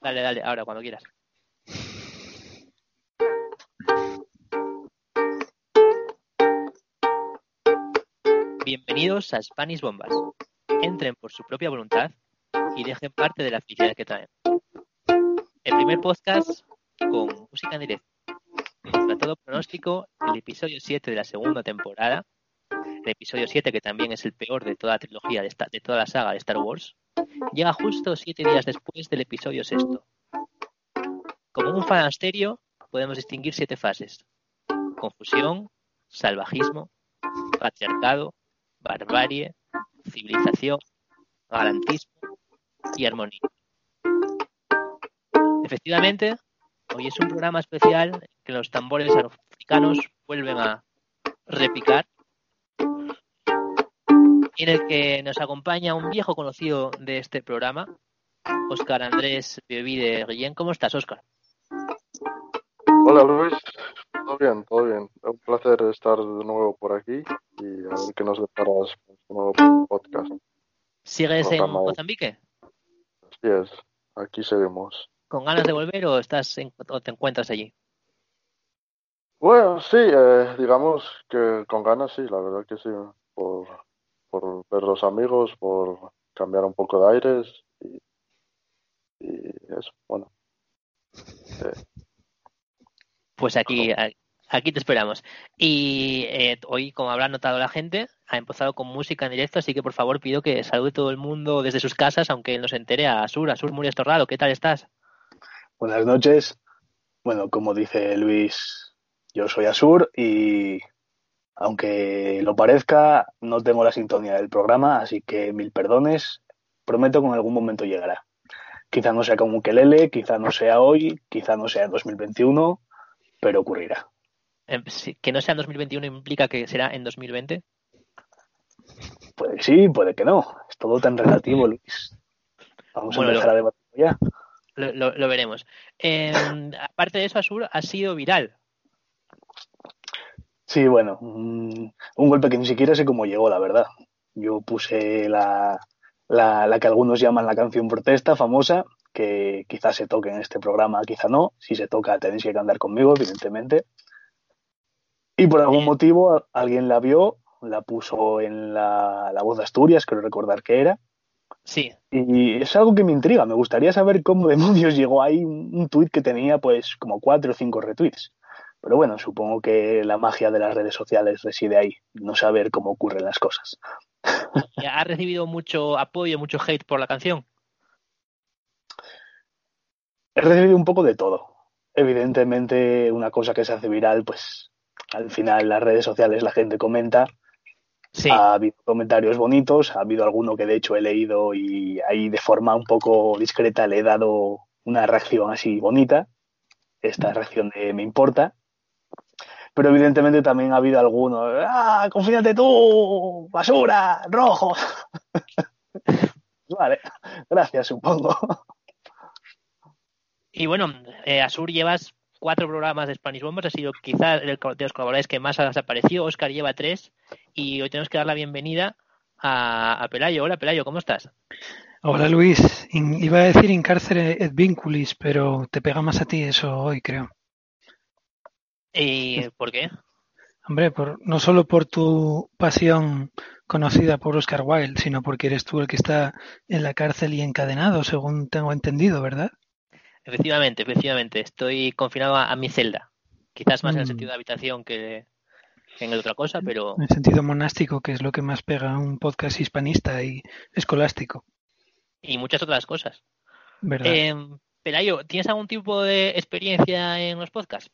Dale, dale, ahora, cuando quieras. Bienvenidos a Spanish Bombas. Entren por su propia voluntad y dejen parte de la felicidad que traen. El primer podcast con música en directo. Contra todo pronóstico, el episodio 7 de la segunda temporada, el episodio 7 que también es el peor de toda la trilogía, de, toda la saga de Star Wars, llega justo siete días después del episodio sexto. Como un fanasterio, podemos distinguir siete fases. Confusión, salvajismo, patriarcado, barbarie, civilización, garantismo y armonía. Efectivamente, hoy es un programa especial que los tambores africanos vuelven a repicar en el que nos acompaña un viejo conocido de este programa, Óscar Andrés Biovide Guillén. ¿Cómo estás, Óscar? Hola, Luis. Todo bien, todo bien. Es un placer estar de nuevo por aquí y a ver qué nos deparas con este nuevo podcast. ¿Sigues en Mozambique? Así es, aquí seguimos. ¿Con ganas de volver o, estás en, o te encuentras allí? Bueno, sí, eh, digamos que con ganas sí, la verdad que sí. Por, los amigos, por cambiar un poco de aires y, y eso, bueno. Eh, Pues aquí, a- aquí te esperamos. Y eh, hoy, como habrá notado la gente, ha empezado con música en directo, así que por favor pido que salude todo el mundo desde sus casas, aunque él no se entere, a Asur, Asur Murias Torrado, ¿qué tal estás? Buenas noches. Bueno, como dice Luis, yo soy Asur y aunque lo parezca, no tengo la sintonía del programa, así que mil perdones. Prometo que en algún momento llegará. Quizá no sea con ukelele, quizá no sea hoy, quizá no sea en 2021, pero ocurrirá. Eh, sí, que no sea en 2021 implica que será en 2020. Puede que sí, puede que no. Es todo tan relativo, Luis. Vamos Bueno, a empezar a debatir ya. Lo, lo- lo veremos. Eh, aparte de eso, Asur ha sido viral. Sí, bueno, un, un golpe que ni siquiera sé cómo llegó, la verdad. Yo puse la, la, la que algunos llaman la canción protesta famosa, que quizás se toque en este programa, quizá no. Si se toca, tenéis que cantar conmigo, evidentemente. Y por algún motivo alguien la vio, la puso en la, la voz de Asturias, creo recordar que era. Sí, Y es algo que me intriga. Me gustaría saber cómo demonios llegó ahí un, un tuit que tenía pues como cuatro o cinco retweets. Pero bueno, supongo que la magia de las redes sociales reside ahí, no saber cómo ocurren las cosas. ha recibido mucho apoyo, mucho hate por la canción. He recibido un poco de todo. Evidentemente, una cosa que se hace viral, pues al final las redes sociales la gente comenta. Sí, Ha habido comentarios bonitos, ha habido alguno que de hecho he leído y ahí de forma un poco discreta le he dado una reacción así bonita. Esta reacción de me importa. Pero evidentemente también ha habido alguno, ¡ah, confíate tú! ¡Basura! ¡Rojo! vale, gracias, supongo. y bueno, eh, Asur llevas cuatro programas de Spanish Bombers, ha sido quizás el de los colaboradores que más has aparecido. Oscar lleva tres y hoy tenemos que dar la bienvenida a, a Pelayo. Hola Pelayo, ¿cómo estás? Hola Luis, In- iba a decir in carcere et vinculis, pero te pega más a ti eso hoy, creo. ¿Y por qué? Hombre, por, no solo por tu pasión conocida por Oscar Wilde, sino porque eres tú el que está en la cárcel y encadenado, según tengo entendido, ¿verdad? Efectivamente, efectivamente, estoy confinado a, a mi celda. Quizás más en el Mm. sentido de habitación que, en otra cosa, pero En sentido monástico, que es lo que más pega a un podcast hispanista y escolástico, y muchas otras cosas. ¿verdad? Eh, Pelayo, ¿tienes algún tipo de experiencia en los podcasts?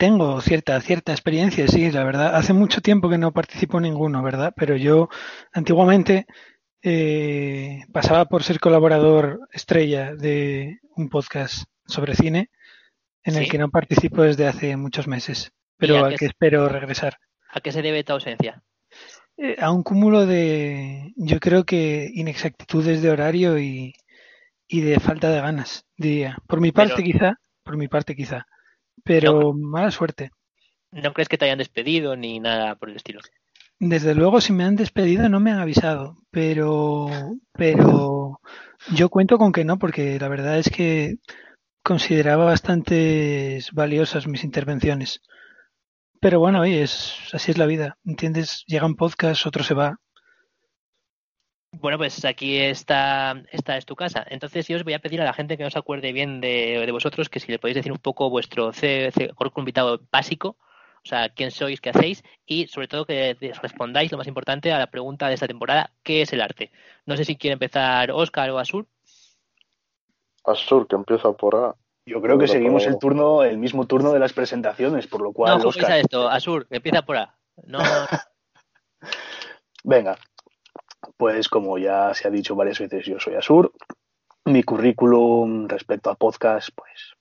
Tengo cierta, cierta experiencia, sí, la verdad. Hace mucho tiempo que no participo en ninguno, ¿verdad? Pero yo antiguamente eh, pasaba por ser colaborador estrella de un podcast sobre cine en el que no participo desde hace muchos meses, ¿Y pero al que es- espero regresar. ¿A qué se debe tu ausencia? Eh, a un cúmulo de, yo creo que inexactitudes de horario y, y de falta de ganas, diría. Por mi parte Pero- quizá, por mi parte quizá, pero mala suerte. ¿No crees que te hayan despedido ni nada por el estilo? Desde luego, si me han despedido no me han avisado, pero, pero Yo cuento con que no, porque la verdad es que consideraba bastante valiosas mis intervenciones. Pero bueno, oye, es, así es la vida, ¿entiendes? Llega un podcast, otro se va. Bueno, pues aquí está, esta es tu casa. Entonces yo os voy a pedir a la gente que no se acuerde bien de, de vosotros que si le podéis decir un poco vuestro C, C, currículum invitado básico, o sea, quién sois, qué hacéis y sobre todo que respondáis lo más importante a la pregunta de esta temporada, ¿qué es el arte? No sé si quiere empezar Oscar o Asur. Asur, que empieza por A. Yo creo que seguimos el turno, el mismo turno de las presentaciones, por lo cual. No, Oscar... esto, Asur, empieza por A. No. Venga, pues como ya se ha dicho varias veces, yo soy Asur. Mi currículum respecto a podcast, pues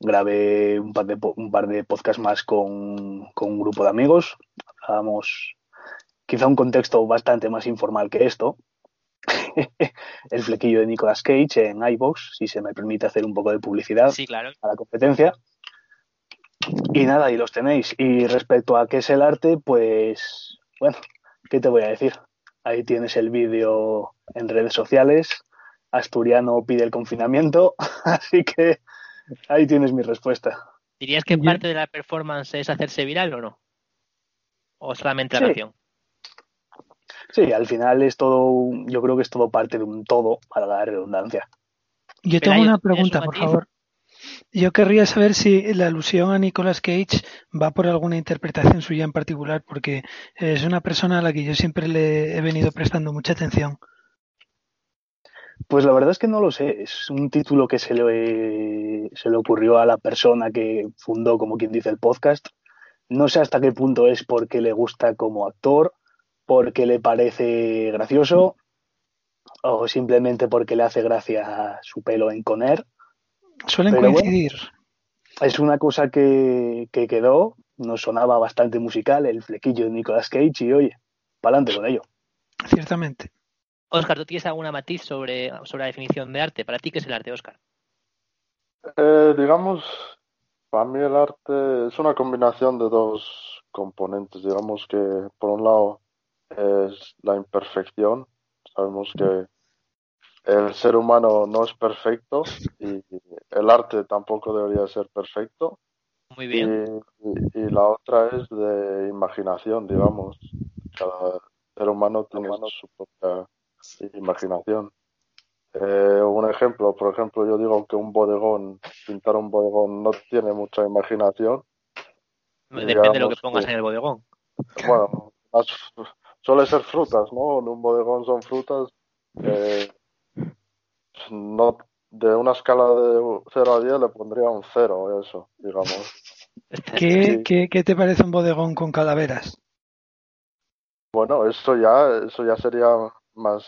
grabé un par de, un par de podcasts más con, con un grupo de amigos. Hablábamos quizá un contexto bastante más informal que esto. el flequillo de Nicolas Cage en iVoox, si se me permite hacer un poco de publicidad sí, claro. a la competencia. Y nada, y los tenéis. Y respecto a qué es el arte, pues, bueno, ¿qué te voy a decir? Ahí tienes el vídeo en redes sociales. Asturiano pide el confinamiento, así que Ahí tienes mi respuesta. ¿Dirías que parte de la performance es hacerse viral o no? ¿O solamente la sí. canción? Sí, al final es todo, yo creo que es todo parte de un todo, para la redundancia. Yo tengo una pregunta, por favor. Yo querría saber si la alusión a Nicolas Cage va por alguna interpretación suya en particular, porque es una persona a la que yo siempre le he venido prestando mucha atención. Pues la verdad es que no lo sé. Es un título que se le, se le ocurrió a la persona que fundó, como quien dice, el podcast. No sé hasta qué punto es porque le gusta como actor, porque le parece gracioso o simplemente porque le hace gracia su pelo en Conner. Suelen Pero coincidir. Bueno, es una cosa que, que quedó, nos sonaba bastante musical, el flequillo de Nicolas Cage y oye, para adelante con ello. Ciertamente. Oscar, ¿tú tienes alguna matiz sobre, sobre la definición de arte? ¿Para ti qué es el arte, Oscar? Eh, digamos, para mí el arte es una combinación de dos componentes. Digamos que por un lado es la imperfección. Sabemos que el ser humano no es perfecto y el arte tampoco debería ser perfecto. Muy bien. Y, y la otra es de imaginación, digamos. Cada ser humano tiene su propia imaginación. Eh, un ejemplo, por ejemplo, yo digo que un bodegón, pintar un bodegón no tiene mucha imaginación. Depende Digamos de lo que pongas que, en el bodegón. Bueno, las, suele ser frutas, ¿no? En un bodegón son frutas. Eh, no, de una escala de 0 a 10 le pondría un 0, eso, digamos. ¿Qué, sí. ¿qué, ¿Qué te parece un bodegón con calaveras? Bueno, eso ya, eso ya sería más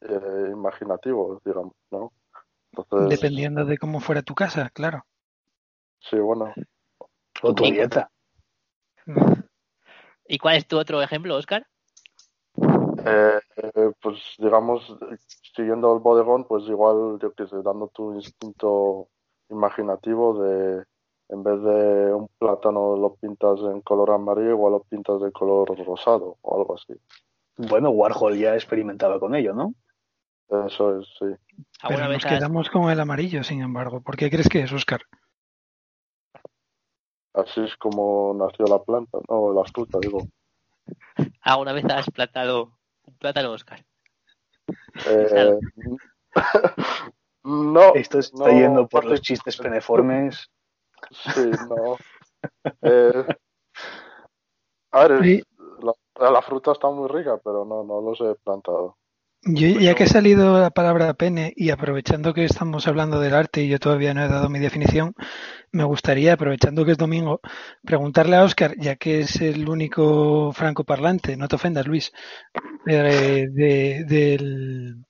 eh, imaginativo, digamos, ¿no? Entonces, Dependiendo de cómo fuera tu casa, claro. Sí, bueno. O tu dieta. ¿Y cuál es tu otro ejemplo, Oscar? Eh, pues digamos, siguiendo el bodegón, pues igual, yo que sé, dando tu instinto imaginativo de, en vez de un plátano lo pintas en color amarillo, igual lo pintas de color rosado o algo así. Bueno, Warhol ya experimentaba con ello, ¿no? Eso es, sí. Pero nos quedamos con el amarillo, sin embargo. ¿Por qué crees que es, Oscar? Así es como nació la planta, no, la fruta, digo. ¿Alguna vez has plantado un plátano, Oscar? Eh, no. Esto está no, yendo por los chistes peneformes. Sí, no. Eh, a ver, Sí. la, la fruta está muy rica, pero no, no los he plantado. Yo, ya que ha salido la palabra pene y aprovechando que estamos hablando del arte y yo todavía no he dado mi definición, me gustaría, aprovechando que es domingo, preguntarle a Oscar, ya que es el único francoparlante, no te ofendas Luis, de,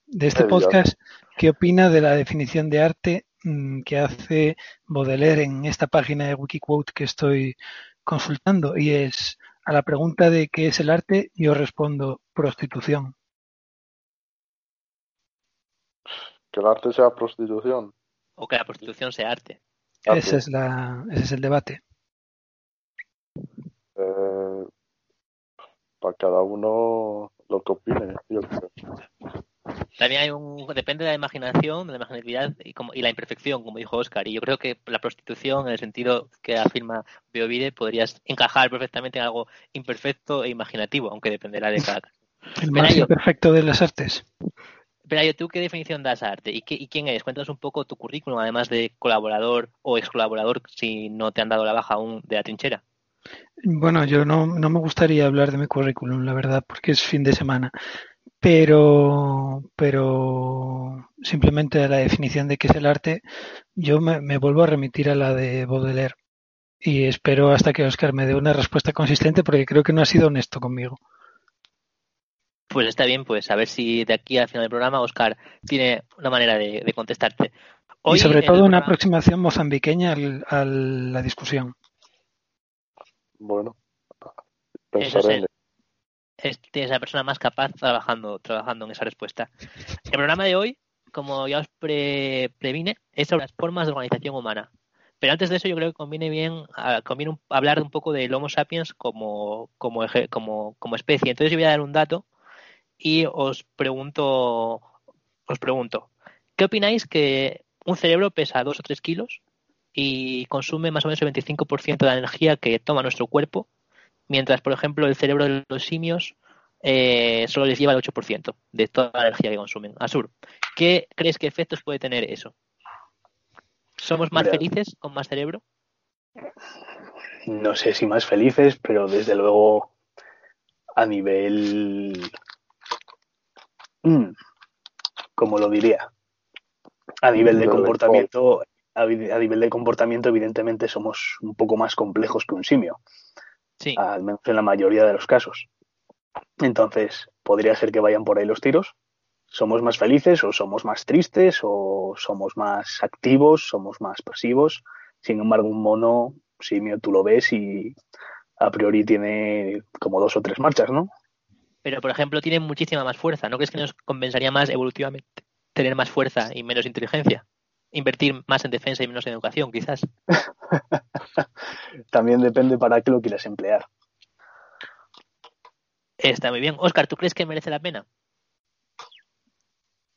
de este podcast, ¿qué opina de la definición de arte mm, que hace Baudelaire en esta página de Wikiquote que estoy consultando? Y es, a la pregunta de qué es el arte, yo respondo prostitución. Que el arte sea prostitución. ¿O que la prostitución sea arte? Arte. Ese es, la, ese es el debate. Eh, para cada uno lo que opine. Yo creo. También hay un. Depende de la imaginación, de la imaginatividad y, como, y la imperfección, como dijo Oscar. Y yo creo que la prostitución, en el sentido que afirma Beovide, podrías encajar perfectamente en algo imperfecto e imaginativo, aunque dependerá de cada caso. El más imperfecto de las artes. Pero ¿tú qué definición das a arte? ¿Y, qué, ¿Y quién eres? Cuéntanos un poco tu currículum, además de colaborador o ex colaborador, si no te han dado la baja aún de la trinchera. Bueno, yo no, no me gustaría hablar de mi currículum, la verdad, porque es fin de semana. Pero, pero simplemente a la definición de qué es el arte, yo me, me vuelvo a remitir a la de Baudelaire. Y espero hasta que Oscar me dé una respuesta consistente porque creo que no ha sido honesto conmigo. Pues está bien, pues a ver si de aquí al final del programa Oscar tiene una manera de, contestarte. y sobre todo una aproximación mozambiqueña a la discusión. Bueno, pensaré es, es la persona más capaz trabajando, trabajando en esa respuesta. El programa de hoy, como ya os previne, es sobre las formas de organización humana. Pero antes de eso yo creo que conviene bien conviene hablar un poco del Homo sapiens como, como, como, como especie. Entonces yo voy a dar un dato y os pregunto, os pregunto, ¿qué opináis que un cerebro pesa 2 o 3 kilos y consume más o menos el 25% de la energía que toma nuestro cuerpo mientras, por ejemplo, el cerebro de los simios eh, solo les lleva el 8% de toda la energía que consumen. Asur, ¿qué crees que efectos puede tener eso? ¿Somos más felices con más cerebro? No sé si más felices, pero desde luego a nivel... Mm, ¿Cómo lo diría? A nivel de comportamiento, a nivel de comportamiento, evidentemente somos un poco más complejos que un simio. Al menos en la mayoría de los casos. Entonces, podría ser que vayan por ahí los tiros. ¿Somos más felices o somos más tristes o somos más activos, somos más pasivos? Sin embargo, un mono simio tú lo ves y a priori tiene como dos o tres marchas, ¿no? Pero, por ejemplo, tiene muchísima más fuerza. ¿No crees que nos compensaría más evolutivamente tener más fuerza y menos inteligencia? Invertir más en defensa y menos en educación, quizás. También depende para qué lo quieras emplear. Está muy bien. Oscar, ¿tú crees que merece la pena?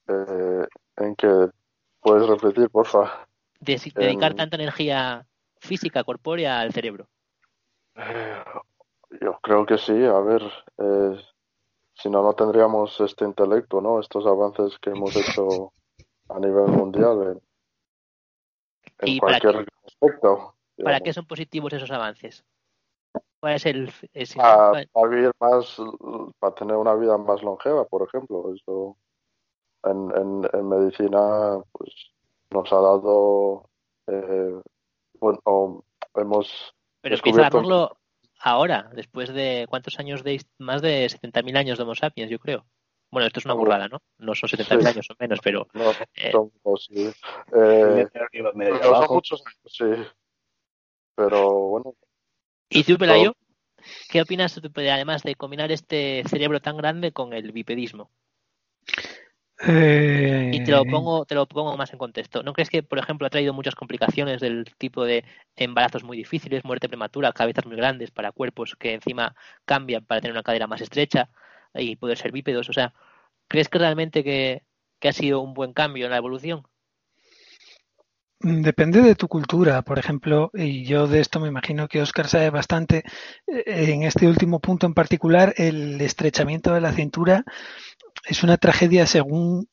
Eh, ¿En qué? ¿Puedes repetir, por favor? dedicar tanta energía física, corpórea al cerebro. Eh, yo creo que sí. A ver, eh, si no, no tendríamos este intelecto, ¿no? Estos avances que hemos hecho a nivel mundial en, cualquier aspecto. ¿Para qué son positivos esos avances? ¿Cuál es el, para, vivir más, para tener una vida más longeva, por ejemplo. Eso en, en, medicina pues nos ha dado eh, bueno hemos pero empieza a darlo ahora después de cuántos años de más de 70.000 años de Homo sapiens yo creo bueno esto es una burrada no no son 70.000 años o menos pero no, eh, son, sí. eh, son muchos años sí pero bueno. ¿Y tú, Pelayo? ¿Qué opinas además de combinar este cerebro tan grande con el bipedismo? Eh, y te lo pongo, te lo pongo más en contexto. ¿No crees que, por ejemplo, ha traído muchas complicaciones del tipo de embarazos muy difíciles, muerte prematura, cabezas muy grandes para cuerpos que encima cambian para tener una cadera más estrecha y poder ser bípedos? O sea, ¿crees que realmente que ha sido un buen cambio en la evolución? Depende de tu cultura, por ejemplo, y yo de esto me imagino que Oscar sabe bastante. Eh, en este último punto en particular, el estrechamiento de la cintura es una tragedia según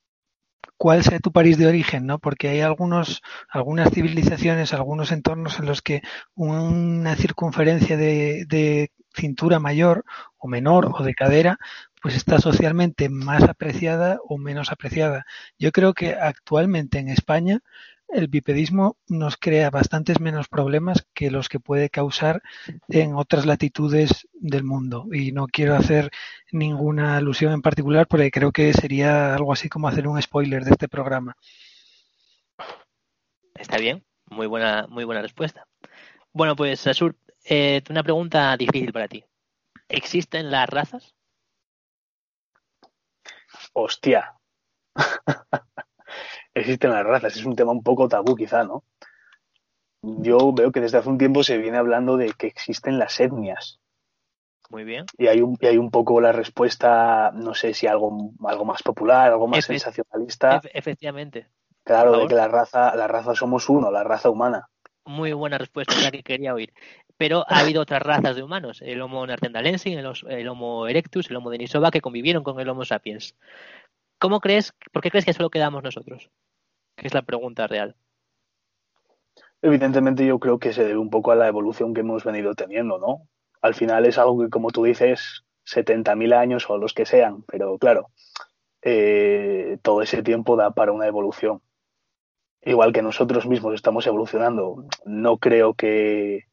cuál sea tu país de origen, ¿no? Porque hay algunos, algunas civilizaciones, algunos entornos en los que una circunferencia de, de cintura mayor o menor o de cadera, pues está socialmente más apreciada o menos apreciada. Yo creo que actualmente en España el bipedismo nos crea bastantes menos problemas que los que puede causar en otras latitudes del mundo. Y no quiero hacer ninguna alusión en particular porque creo que sería algo así como hacer un spoiler de este programa. Está bien, muy buena, muy buena respuesta. Bueno, pues Asur, eh, una pregunta difícil para ti. ¿Existen las razas? Hostia. existen las razas. Es un tema un poco tabú quizá, ¿no? Yo veo que desde hace un tiempo se viene hablando de que existen las etnias. Muy bien. Y hay un, y hay un poco la respuesta, no sé si algo, algo más popular, algo más Efe- sensacionalista. Ef- efectivamente. Claro, de que la raza, la raza somos uno, la raza humana. Muy buena respuesta, es la que quería oír. Pero ha habido otras razas de humanos, el Homo neanderthalensis, el Homo erectus, el Homo denisova, que convivieron con el Homo sapiens. ¿Cómo crees, por qué crees que solo quedamos nosotros? Que es la pregunta real. Evidentemente yo creo que se debe un poco a la evolución que hemos venido teniendo, ¿no? Al final es algo que, como tú dices, 70.000 años o los que sean, pero claro, eh, todo ese tiempo da para una evolución. Igual que nosotros mismos estamos evolucionando, no creo que,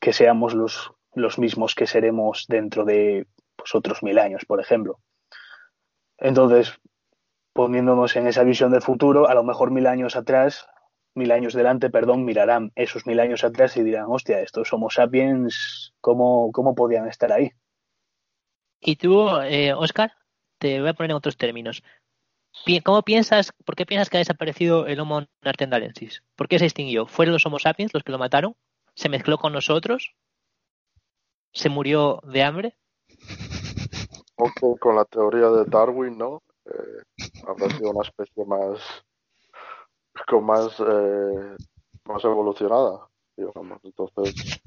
que seamos los, los mismos que seremos dentro de pues, otros mil años, por ejemplo. Entonces, poniéndonos en esa visión del futuro, a lo mejor mil años atrás mil años delante, perdón, mirarán esos mil años atrás y dirán, hostia, estos Homo sapiens, ¿cómo, cómo podían estar ahí? Y tú, eh, Oscar, te voy a poner en otros términos. ¿Cómo piensas, por qué piensas que ha desaparecido el Homo neanderthalensis? ¿Por qué se extinguió? ¿Fueron los Homo sapiens los que lo mataron? ¿Se mezcló con nosotros? ¿Se murió de hambre? Con la teoría de Darwin, ¿no? Eh, habrá sido una especie más con más eh, más evolucionada, digamos. Entonces,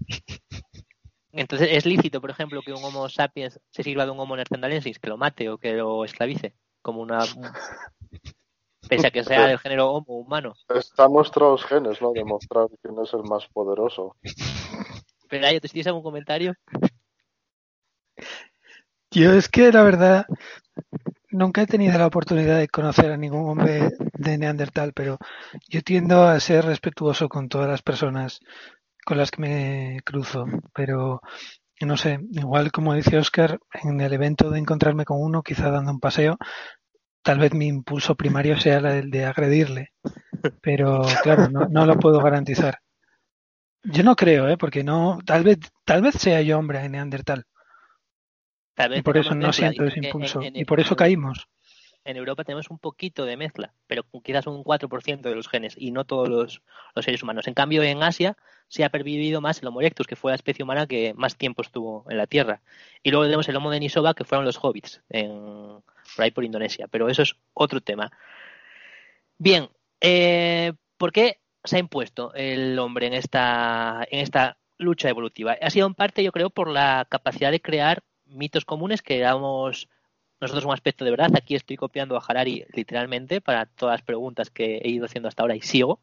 Entonces, ¿es lícito, por ejemplo, que un Homo sapiens se sirva de un Homo neanderthalensis, que lo mate o que lo esclavice? Como una. Pese a que sea del género Homo humano. están nuestros genes, ¿no? Demostrar quién es el más poderoso. Pero ¿te tienes algún comentario? Yo es que la verdad nunca he tenido la oportunidad de conocer a ningún hombre de Neandertal, pero yo tiendo a ser respetuoso con todas las personas con las que me cruzo. Pero no sé, igual como dice Oscar, en el evento de encontrarme con uno, quizá dando un paseo, tal vez mi impulso primario sea el de agredirle. Pero claro, no, no lo puedo garantizar. Yo no creo, ¿eh? porque no, tal vez, tal vez sea yo hombre de Neandertal. Vez Y por eso no siento ese impulso. en- en- Y por eso caímos. En Europa tenemos un poquito de mezcla, pero quizás un 4% de los genes y no todos los, los seres humanos. En cambio, en Asia se ha pervivido más el Homo erectus, que fue la especie humana que más tiempo estuvo en la Tierra. Y luego tenemos el Homo denisova, que fueron los hobbits, en, por ahí por Indonesia. Pero eso es otro tema. Bien, eh, ¿por qué se ha impuesto el hombre en esta, en esta lucha evolutiva? Ha sido en parte, yo creo, por la capacidad de crear mitos comunes que damos nosotros un aspecto de verdad. Aquí estoy copiando a Harari literalmente para todas las preguntas que he ido haciendo hasta ahora y sigo.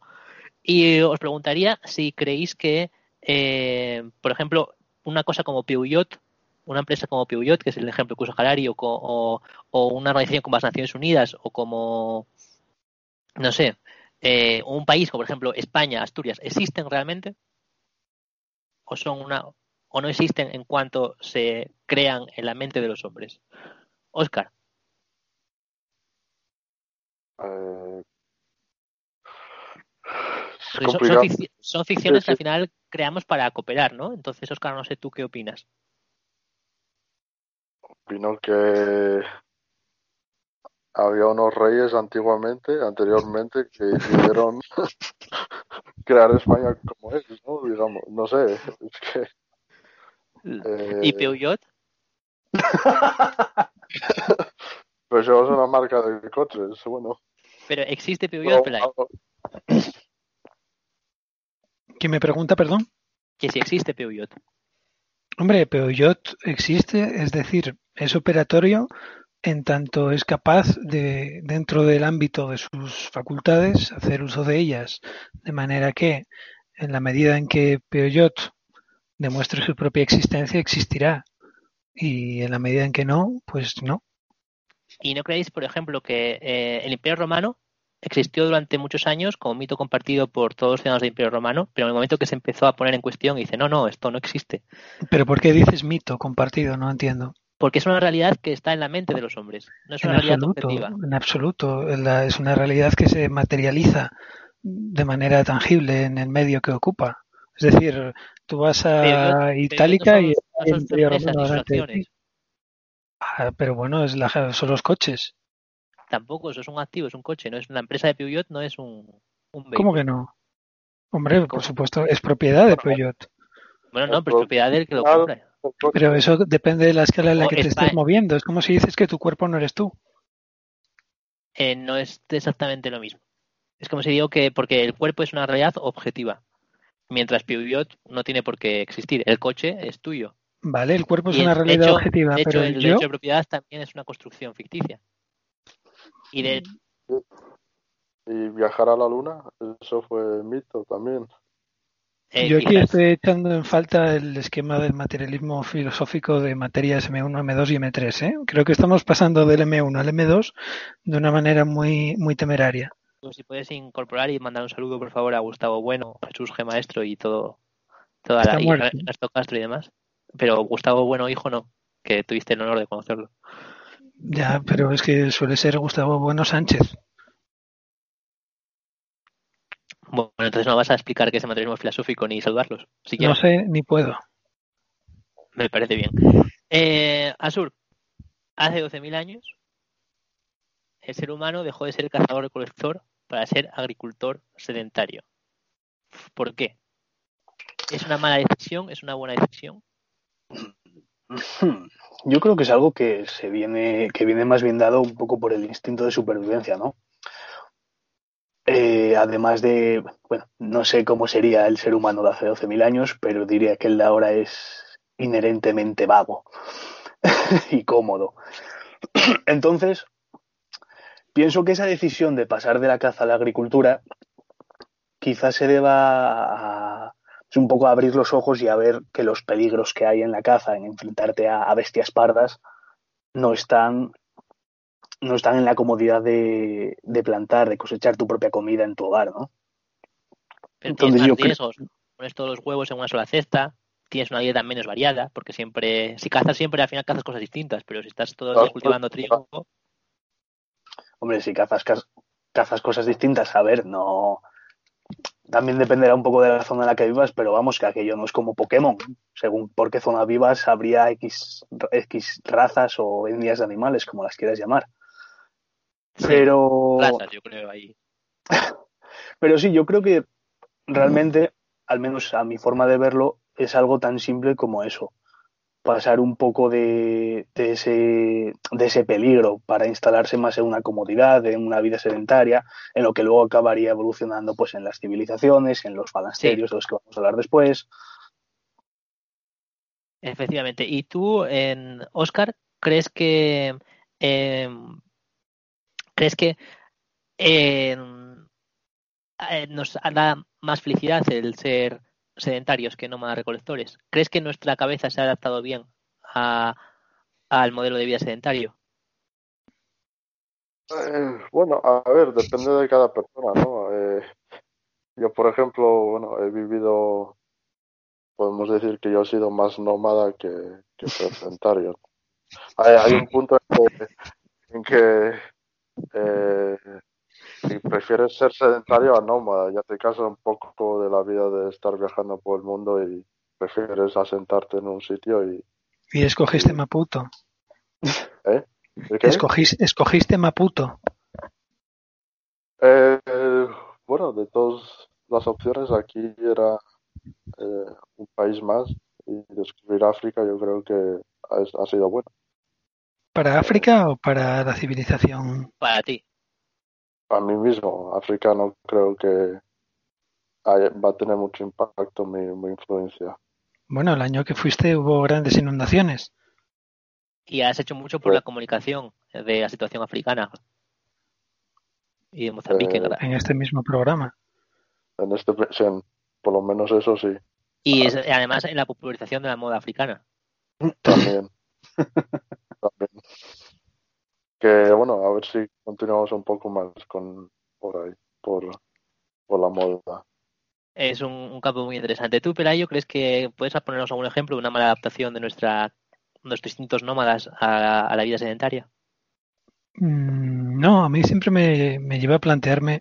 Y os preguntaría si creéis que, eh, por ejemplo, una cosa como Peugeot, una empresa como Peugeot, que es el ejemplo que usa Harari, o, o una organización como las Naciones Unidas, o como, no sé, eh, un país como por ejemplo España, Asturias, ¿existen realmente? ¿O son una o no existen en cuanto se crean en la mente de los hombres? Oscar. Eh, es son, son complicado. fic- son ficciones Sí, que al final creamos para cooperar, ¿no? Entonces, Oscar, no sé tú qué opinas. Opino que había unos reyes antiguamente, anteriormente, que decidieron crear España como es, ¿no? Digamos, no sé, es que... eh, ¿Y Peugeot? Pues eso es una marca de coches, bueno. Pero existe Peugeot, Pero, Pelay? ¿Quién me pregunta, perdón? Que si existe Peugeot. Hombre, Peugeot existe, es decir, es operatorio en tanto es capaz de, dentro del ámbito de sus facultades, hacer uso de ellas, de manera que, en la medida en que Peugeot demuestre su propia existencia, existirá. Y en la medida en que no, pues no. ¿Y no creéis, por ejemplo, que eh, el Imperio Romano existió durante muchos años como mito compartido por todos los ciudadanos del Imperio Romano, pero en el momento que se empezó a poner en cuestión y dice, no, no, esto no existe. Pero ¿por qué dices mito compartido? No entiendo. Porque es una realidad que está en la mente de los hombres, no es En una realidad absoluto, objetiva. en absoluto. Es una realidad que se materializa de manera tangible en el medio que ocupa. Es decir, tú vas a Peugeot- Itálica y no son, el. Ah, pero bueno, es la, son los coches. Tampoco, eso es un activo, es un coche, no es una empresa de Peugeot, no es un, un vehículo. ¿Cómo que no? Hombre, por supuesto, es propiedad de Peugeot. Bueno, no, pero es propiedad del que lo compra. Pero eso depende de la escala en la que te estés moviendo. Es como si dices que tu cuerpo no eres tú. Eh, no es exactamente lo mismo. Es como si digo que porque el cuerpo es una realidad objetiva, mientras Peugeot no tiene por qué existir. El coche es tuyo. Vale, el cuerpo es Y, una de realidad hecho- objetiva, De hecho, pero el yo, derecho de propiedad también es una construcción ficticia. Y de Y viajar a la luna, eso fue mito también. eh, yo aquí quizás- estoy echando en falta el esquema del materialismo filosófico de materias M1, M2 y M3. ¿eh? Creo que estamos pasando del M1 al M2 de una manera muy, muy temeraria. Pues si puedes incorporar y mandar un saludo, por favor, a Gustavo Bueno, Jesús G. Maestro y todo, toda Está la. Ernesto Castro y demás. Pero Gustavo Bueno, hijo, no, que tuviste el honor de conocerlo. Ya, pero es que suele ser Gustavo Bueno Sánchez. Bueno, entonces no vas a explicar qué es el materialismo filosófico ni saludarlos. Si No sé ni puedo. me parece bien. Eh, Asur, hace 12.000 años, el ser humano dejó de ser cazador-recolector para ser agricultor sedentario. ¿Por qué? ¿Es una mala decisión? ¿Es una buena decisión? Yo creo que es algo que se viene, que viene más bien dado un poco por el instinto de supervivencia, ¿no? Eh, además de, bueno, no sé cómo sería el ser humano de hace 12.000 años, pero diría que el de ahora es inherentemente vago y cómodo. Entonces, pienso que esa decisión de pasar de la caza a la agricultura quizás se deba a, es un poco a abrir los ojos y a ver que los peligros que hay en la caza, en enfrentarte a, a bestias pardas, no están, no están en la comodidad de, de plantar, de cosechar tu propia comida en tu hogar, ¿no? Pero Entonces, tienes yo más creo- riesgos. Pones todos los huevos en una sola cesta, tienes una dieta menos variada, porque siempre, si cazas siempre, al final cazas cosas distintas, pero si estás todo el día cultivando trigo, Hombre, si cazas, cazas cosas distintas, a ver, no. También dependerá un poco de la zona en la que vivas, pero vamos, que aquello no es como Pokémon. Según por qué zona vivas, habría X, X razas o etnias de animales, como las quieras llamar. Pero. razas, yo creo, ahí. Pero sí, yo creo que realmente, al menos a mi forma de verlo, es algo tan simple como eso. Pasar un poco de, de ese, de ese peligro para instalarse más en una comodidad, en una vida sedentaria, en lo que luego acabaría evolucionando pues en las civilizaciones, en los falasterios de los que vamos a hablar después. Efectivamente. ¿Y tú, en Oscar, crees que em, crees que em, eh, nos da más felicidad el ser sedentarios que nómadas recolectores? ¿Crees que nuestra cabeza se ha adaptado bien a, al modelo de vida sedentario? Eh, bueno, a ver, depende de cada persona, ¿no? Eh, yo, por ejemplo, bueno, he vivido, podemos decir que yo he sido más nómada que, que sedentario. Hay, hay un punto en que, en que eh, si prefieres ser sedentario a nómada, ya te cansas un poco de la vida de estar viajando por el mundo y prefieres asentarte en un sitio y... Y escogiste Maputo. ¿eh? ¿De qué? Escogiste, escogiste Maputo. Eh, eh, bueno, de todas las opciones, aquí era eh, un país más y descubrir África yo creo que ha, ha sido bueno. ¿Para África o para la civilización? Para ti. A mí mismo, África no creo que haya- va a tener mucho impacto mi, mi influencia. Bueno, el año que fuiste hubo grandes inundaciones. Y has hecho mucho por la comunicación de la situación africana y de Mozambique. Eh, ¿verdad? en este mismo programa. En este, por lo menos eso sí, Y es- además en la popularización de la moda africana. también. También. Que bueno, a ver si continuamos un poco más con por ahí, por, por la moda. Es un, un campo muy interesante. ¿Tú, Pelayo, crees que puedes ponernos algún ejemplo de una mala adaptación de nuestra nuestros distintos nómadas a, a la vida sedentaria? Mm, No, a mí siempre me, me lleva a plantearme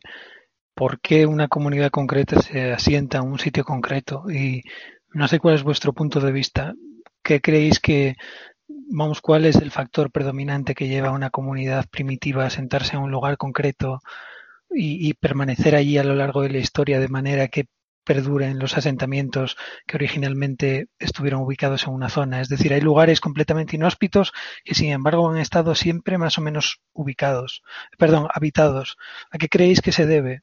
por qué una comunidad concreta se asienta en un sitio concreto y no sé cuál es vuestro punto de vista. ¿Qué creéis que, vamos, cuál es el factor predominante que lleva a una comunidad primitiva a sentarse en un lugar concreto y, y permanecer allí a lo largo de la historia de manera que perduren los asentamientos que originalmente estuvieron ubicados en una zona. Es decir, hay lugares completamente inhóspitos que sin embargo han estado siempre más o menos ubicados, perdón, habitados. ¿A qué creéis que se debe?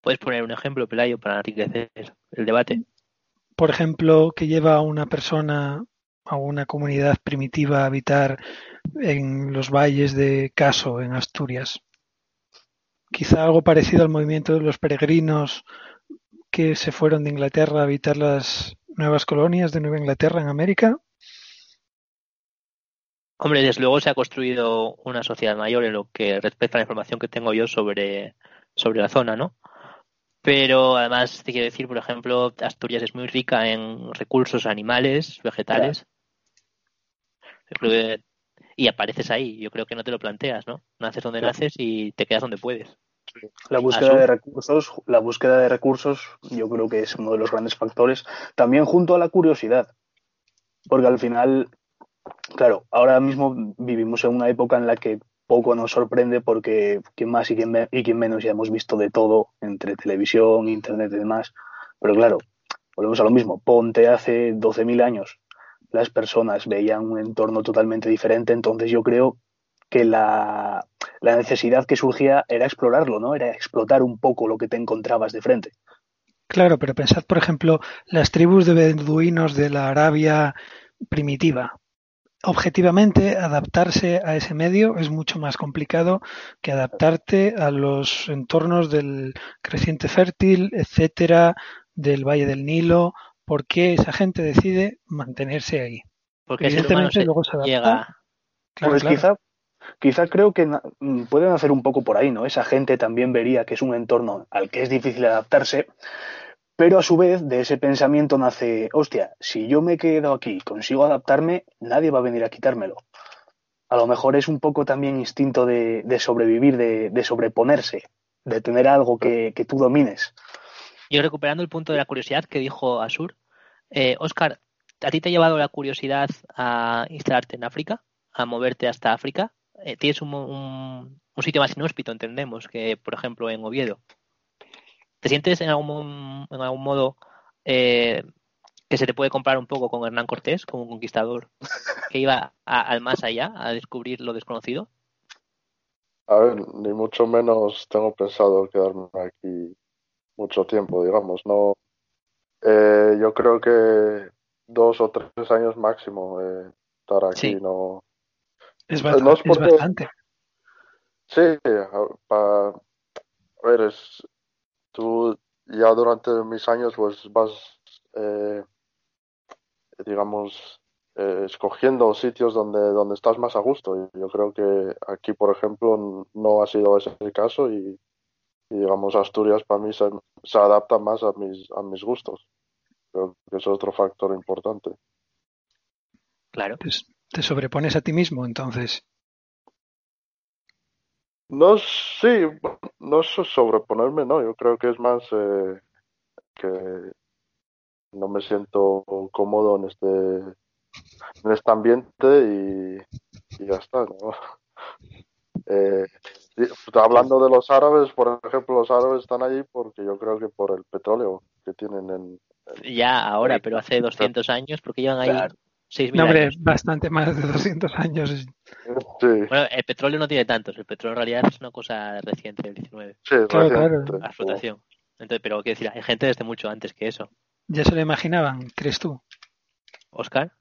Puedes poner un ejemplo, Pelayo, para enriquecer el debate. Por ejemplo, que lleva a una persona, a una comunidad primitiva a habitar en los valles de Caso, en Asturias. Quizá algo parecido al movimiento de los peregrinos que se fueron de Inglaterra a habitar las nuevas colonias de Nueva Inglaterra en América. Hombre, desde luego se ha construido una sociedad mayor en lo que respecta a la información que tengo yo sobre, sobre la zona, ¿no? Pero además te quiero decir, por ejemplo, Asturias es muy rica en recursos animales, vegetales. Y apareces ahí. Yo creo que no te lo planteas, ¿no? Naces donde naces y te quedas donde puedes. La búsqueda de recursos, la búsqueda de recursos, yo creo que es uno de los grandes factores. También junto a la curiosidad, porque al final, claro, ahora mismo vivimos en una época en la que poco nos sorprende porque quien más y quien, y quien menos ya hemos visto de todo entre televisión, internet y demás. Pero claro, volvemos a lo mismo. Ponte hace 12.000 años. Las personas veían un entorno totalmente diferente, entonces yo creo que la, la necesidad que surgía era explorarlo, ¿no? Era explotar un poco lo que te encontrabas de frente. Claro, pero pensad, por ejemplo, las tribus de beduinos de la Arabia primitiva objetivamente adaptarse a ese medio es mucho más complicado que adaptarte a los entornos del creciente fértil, etcétera, del Valle del Nilo. ¿Por qué esa gente decide mantenerse ahí? Porque Evidentemente luego se adapta. Llega... pues quizá quizá creo que pueden hacer un poco por ahí, ¿no? Esa gente también vería que es un entorno al que es difícil adaptarse, pero a su vez, de ese pensamiento nace, hostia, si yo me quedo aquí, consigo adaptarme, nadie va a venir a quitármelo. A lo mejor es un poco también instinto de, sobrevivir, de, sobreponerse, de tener algo que, tú domines. Yo recuperando el punto de la curiosidad que dijo Asur, eh, Oscar, ¿a ti te ha llevado la curiosidad a instalarte en África, a moverte hasta África? Eh, ¿Tienes un, un sitio más inhóspito, entendemos, que por ejemplo en Oviedo? ¿Te sientes en algún, en algún modo eh, que se te puede comparar un poco con Hernán Cortés, como un conquistador que iba al más allá, a descubrir lo desconocido? A ver, ni mucho menos tengo pensado quedarme aquí mucho tiempo, digamos. No, eh, yo creo que dos o tres años máximo eh, estar aquí. No, es, bastante. Sí, para, a ver, es, tú ya durante mis años pues vas, eh, digamos, eh, escogiendo sitios donde, donde estás más a gusto. Yo creo que aquí, por ejemplo, no ha sido ese el caso y, digamos, Asturias para mí se, se, adapta más a mis, a mis gustos. Creo que es otro factor importante. Claro. te sobrepones a ti mismo, entonces. No, sí, no sobreponerme, no, yo creo que es más eh, que no me siento cómodo en este, en este ambiente y, ya está, ¿no? Eh, hablando de los árabes, por ejemplo, los árabes están allí porque yo creo que por el petróleo que tienen en... ya, ahora, pero hace 200 años, porque llevan ahí no, hombre, bastante más de 200 años. Bueno, el petróleo no tiene tantos. El petróleo en realidad es una cosa reciente del 19. Sí, claro, claro. La explotación. Entonces, pero quiero decir, hay gente desde mucho antes que eso. ¿Ya se lo imaginaban, crees tú? ¿Oscar?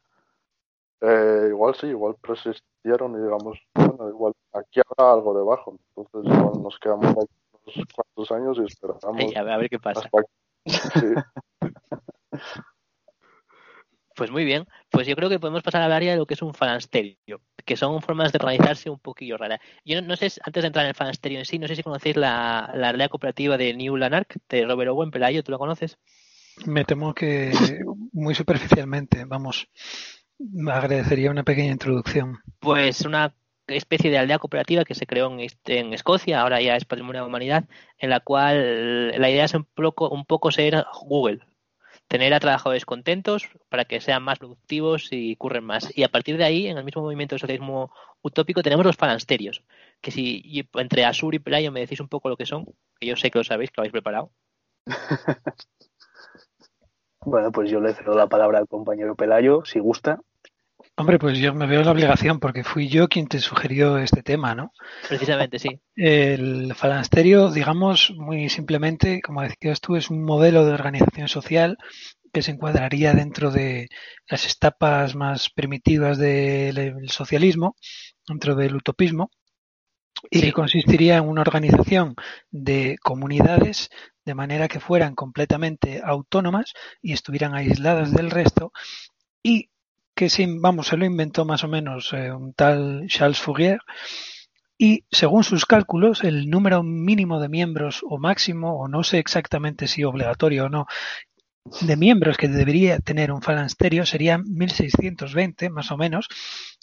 Eh, igual sí, igual persistieron y digamos, bueno, igual aquí habrá algo debajo. Entonces, igual nos quedamos unos cuantos años y esperamos. a, ver, qué pasa. Pues muy bien, pues yo creo que podemos pasar al área de lo que es un fanasterio, que son formas de organizarse un poquillo raras. Yo no, sé, antes de entrar en el fanasterio en sí, no sé si conocéis la, la aldea cooperativa de New Lanark, de Robert Owen Pelayo, ¿tú lo conoces? Me temo que muy superficialmente, vamos, me agradecería una pequeña introducción. Pues una especie de aldea cooperativa que se creó en, en Escocia, ahora ya es patrimonio de la humanidad, en la cual la idea es un poco, un poco ser Google, tener a trabajadores contentos para que sean más productivos y curren más. Y a partir de ahí, en el mismo movimiento de socialismo utópico, tenemos los falansterios, que si entre Asur y Pelayo me decís un poco lo que son, que yo sé que lo sabéis, que lo habéis preparado. Bueno, pues yo le cedo la palabra al compañero Pelayo, si gusta. Hombre, pues yo me veo la obligación porque fui yo quien te sugirió este tema, ¿no? Precisamente, sí. El falansterio, digamos, muy simplemente, como decías tú, es un modelo de organización social que se encuadraría dentro de las etapas más primitivas del socialismo, dentro del utopismo, y que consistiría en una organización de comunidades de manera que fueran completamente autónomas y estuvieran aisladas del resto y que vamos, se lo inventó más o menos eh, un tal Charles Fourier y según sus cálculos el número mínimo de miembros o máximo o no sé exactamente si obligatorio o no de miembros que debería tener un falansterio serían 1620 más o menos,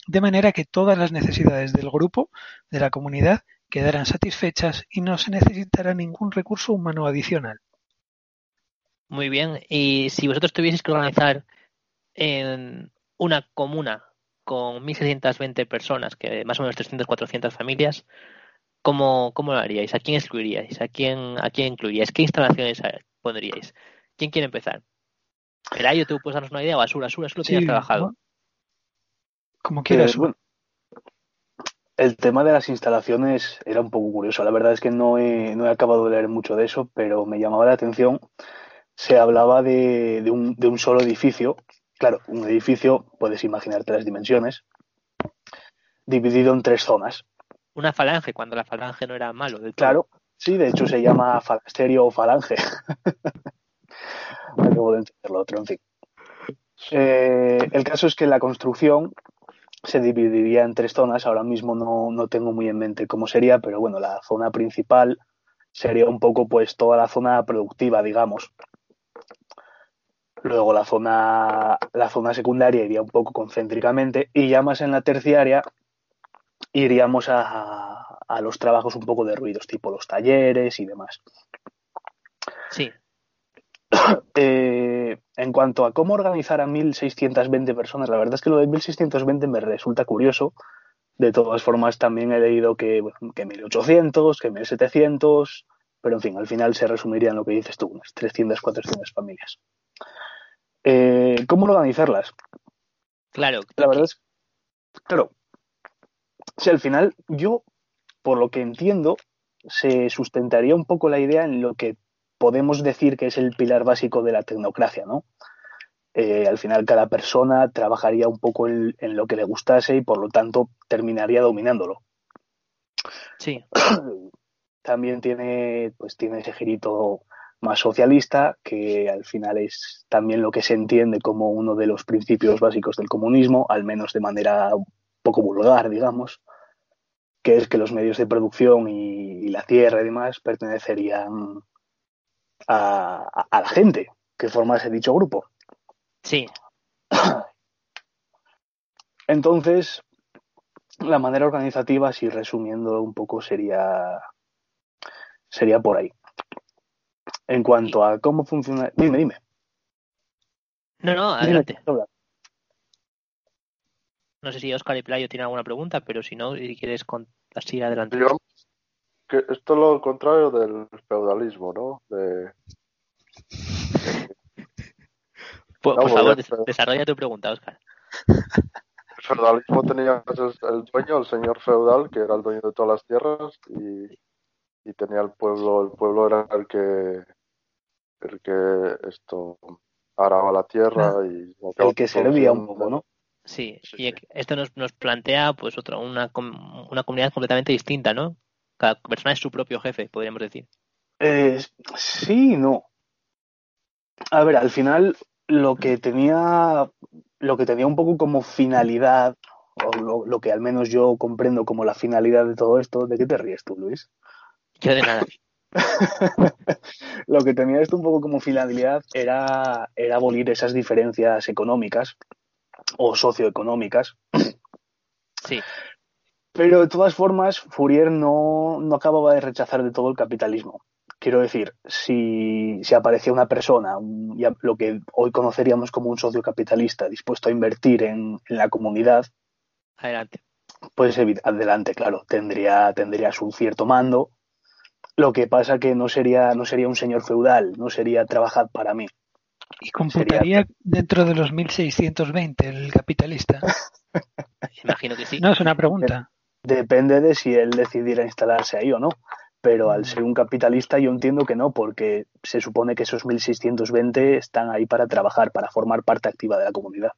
de manera que todas las necesidades del grupo, de la comunidad, quedaran satisfechas y no se necesitará ningún recurso humano adicional. Muy bien, y si vosotros tuvieseis que organizar en una comuna con 1.620 personas, que más o menos 300, 400 familias, ¿cómo, ¿cómo lo haríais? ¿A quién excluiríais? ¿A quién, ¿A quién incluiríais? ¿Qué instalaciones pondríais? ¿Quién quiere empezar? Pelayo, tú puedes darnos una idea o Asura, Asura, Asura tienes trabajado. Como quieras. Eh, el tema de las instalaciones era un poco curioso. La verdad es que no he, no he acabado de leer mucho de eso, pero me llamaba la atención. Se hablaba de, de, un, de un solo edificio. Claro, un edificio, puedes imaginarte las dimensiones, dividido en tres zonas. Una falange, cuando la falange no era malo. Claro, sí, de hecho se llama falansterio o falange. otro, en fin. Eh, el caso es que la construcción se dividiría en tres zonas. Ahora mismo no, no, tengo muy en mente cómo sería, pero bueno, la zona principal sería un poco pues toda la zona productiva, digamos. Luego la zona, la zona secundaria iría un poco concéntricamente y ya más en la terciaria iríamos a, a los trabajos un poco de ruidos, tipo los talleres y demás. Sí, Eh, en cuanto a cómo organizar a 1.620 personas, la verdad es que lo de 1.620 me resulta curioso. De todas formas, también he leído que, bueno, que 1.800, que 1.700, pero en fin, al final se resumiría en lo que dices tú, unas 300, 400 familias. Eh, ¿Cómo organizarlas? Claro. La verdad es, claro, si al final yo, por lo que entiendo, se sustentaría un poco la idea en lo que podemos decir que es el pilar básico de la tecnocracia, ¿no? Eh, al final cada persona trabajaría un poco en, lo que le gustase y por lo tanto terminaría dominándolo. Sí. También tiene, pues tiene ese girito más socialista, que al final es también lo que se entiende como uno de los principios básicos del comunismo, al menos de manera poco vulgar, digamos, que es que los medios de producción y la tierra y demás pertenecerían a, la gente que forma ese dicho grupo. Sí. Entonces, la manera organizativa, si resumiendo un poco, sería, sería por ahí. En cuanto a cómo funciona. Dime, dime. No, no, adelante. no sé si Oscar y Playo tienen alguna pregunta, pero si no, si quieres así adelante que esto es lo contrario del feudalismo, ¿no? De... Por, favor, desarrolla tu pregunta, Oscar. El feudalismo tenía el dueño, el señor feudal, que era el dueño de todas las tierras, y, tenía el pueblo, el pueblo era el que el que esto araba la tierra ah, y el que servía un poco, ¿no? Sí, y esto nos, nos plantea pues otra una, una comunidad completamente distinta, ¿no? Cada persona es su propio jefe, podríamos decir. Eh, sí, no. A ver, al final lo que tenía lo que tenía un poco como finalidad, o lo, que al menos yo comprendo como la finalidad de todo esto, ¿de qué te ríes tú, Luis? Yo de nada. lo que tenía esto un poco como finalidad era, era abolir esas diferencias económicas o socioeconómicas. Sí. Pero de todas formas, Fourier no, no acababa de rechazar de todo el capitalismo. Quiero decir, si, si aparecía una persona, lo que hoy conoceríamos como un socio capitalista, dispuesto a invertir en, la comunidad, adelante. Pues adelante, claro, tendría, tendría su cierto mando. Lo que pasa que no sería, no sería un señor feudal, no sería trabajar para mí, ¿Y computaría dentro de los 1620 el capitalista? Imagino que sí. No, es una pregunta. Depende de si él decidiera instalarse ahí o no. Pero al ser un capitalista yo entiendo que no, porque se supone que esos 1620 están ahí para trabajar, para formar parte activa de la comunidad.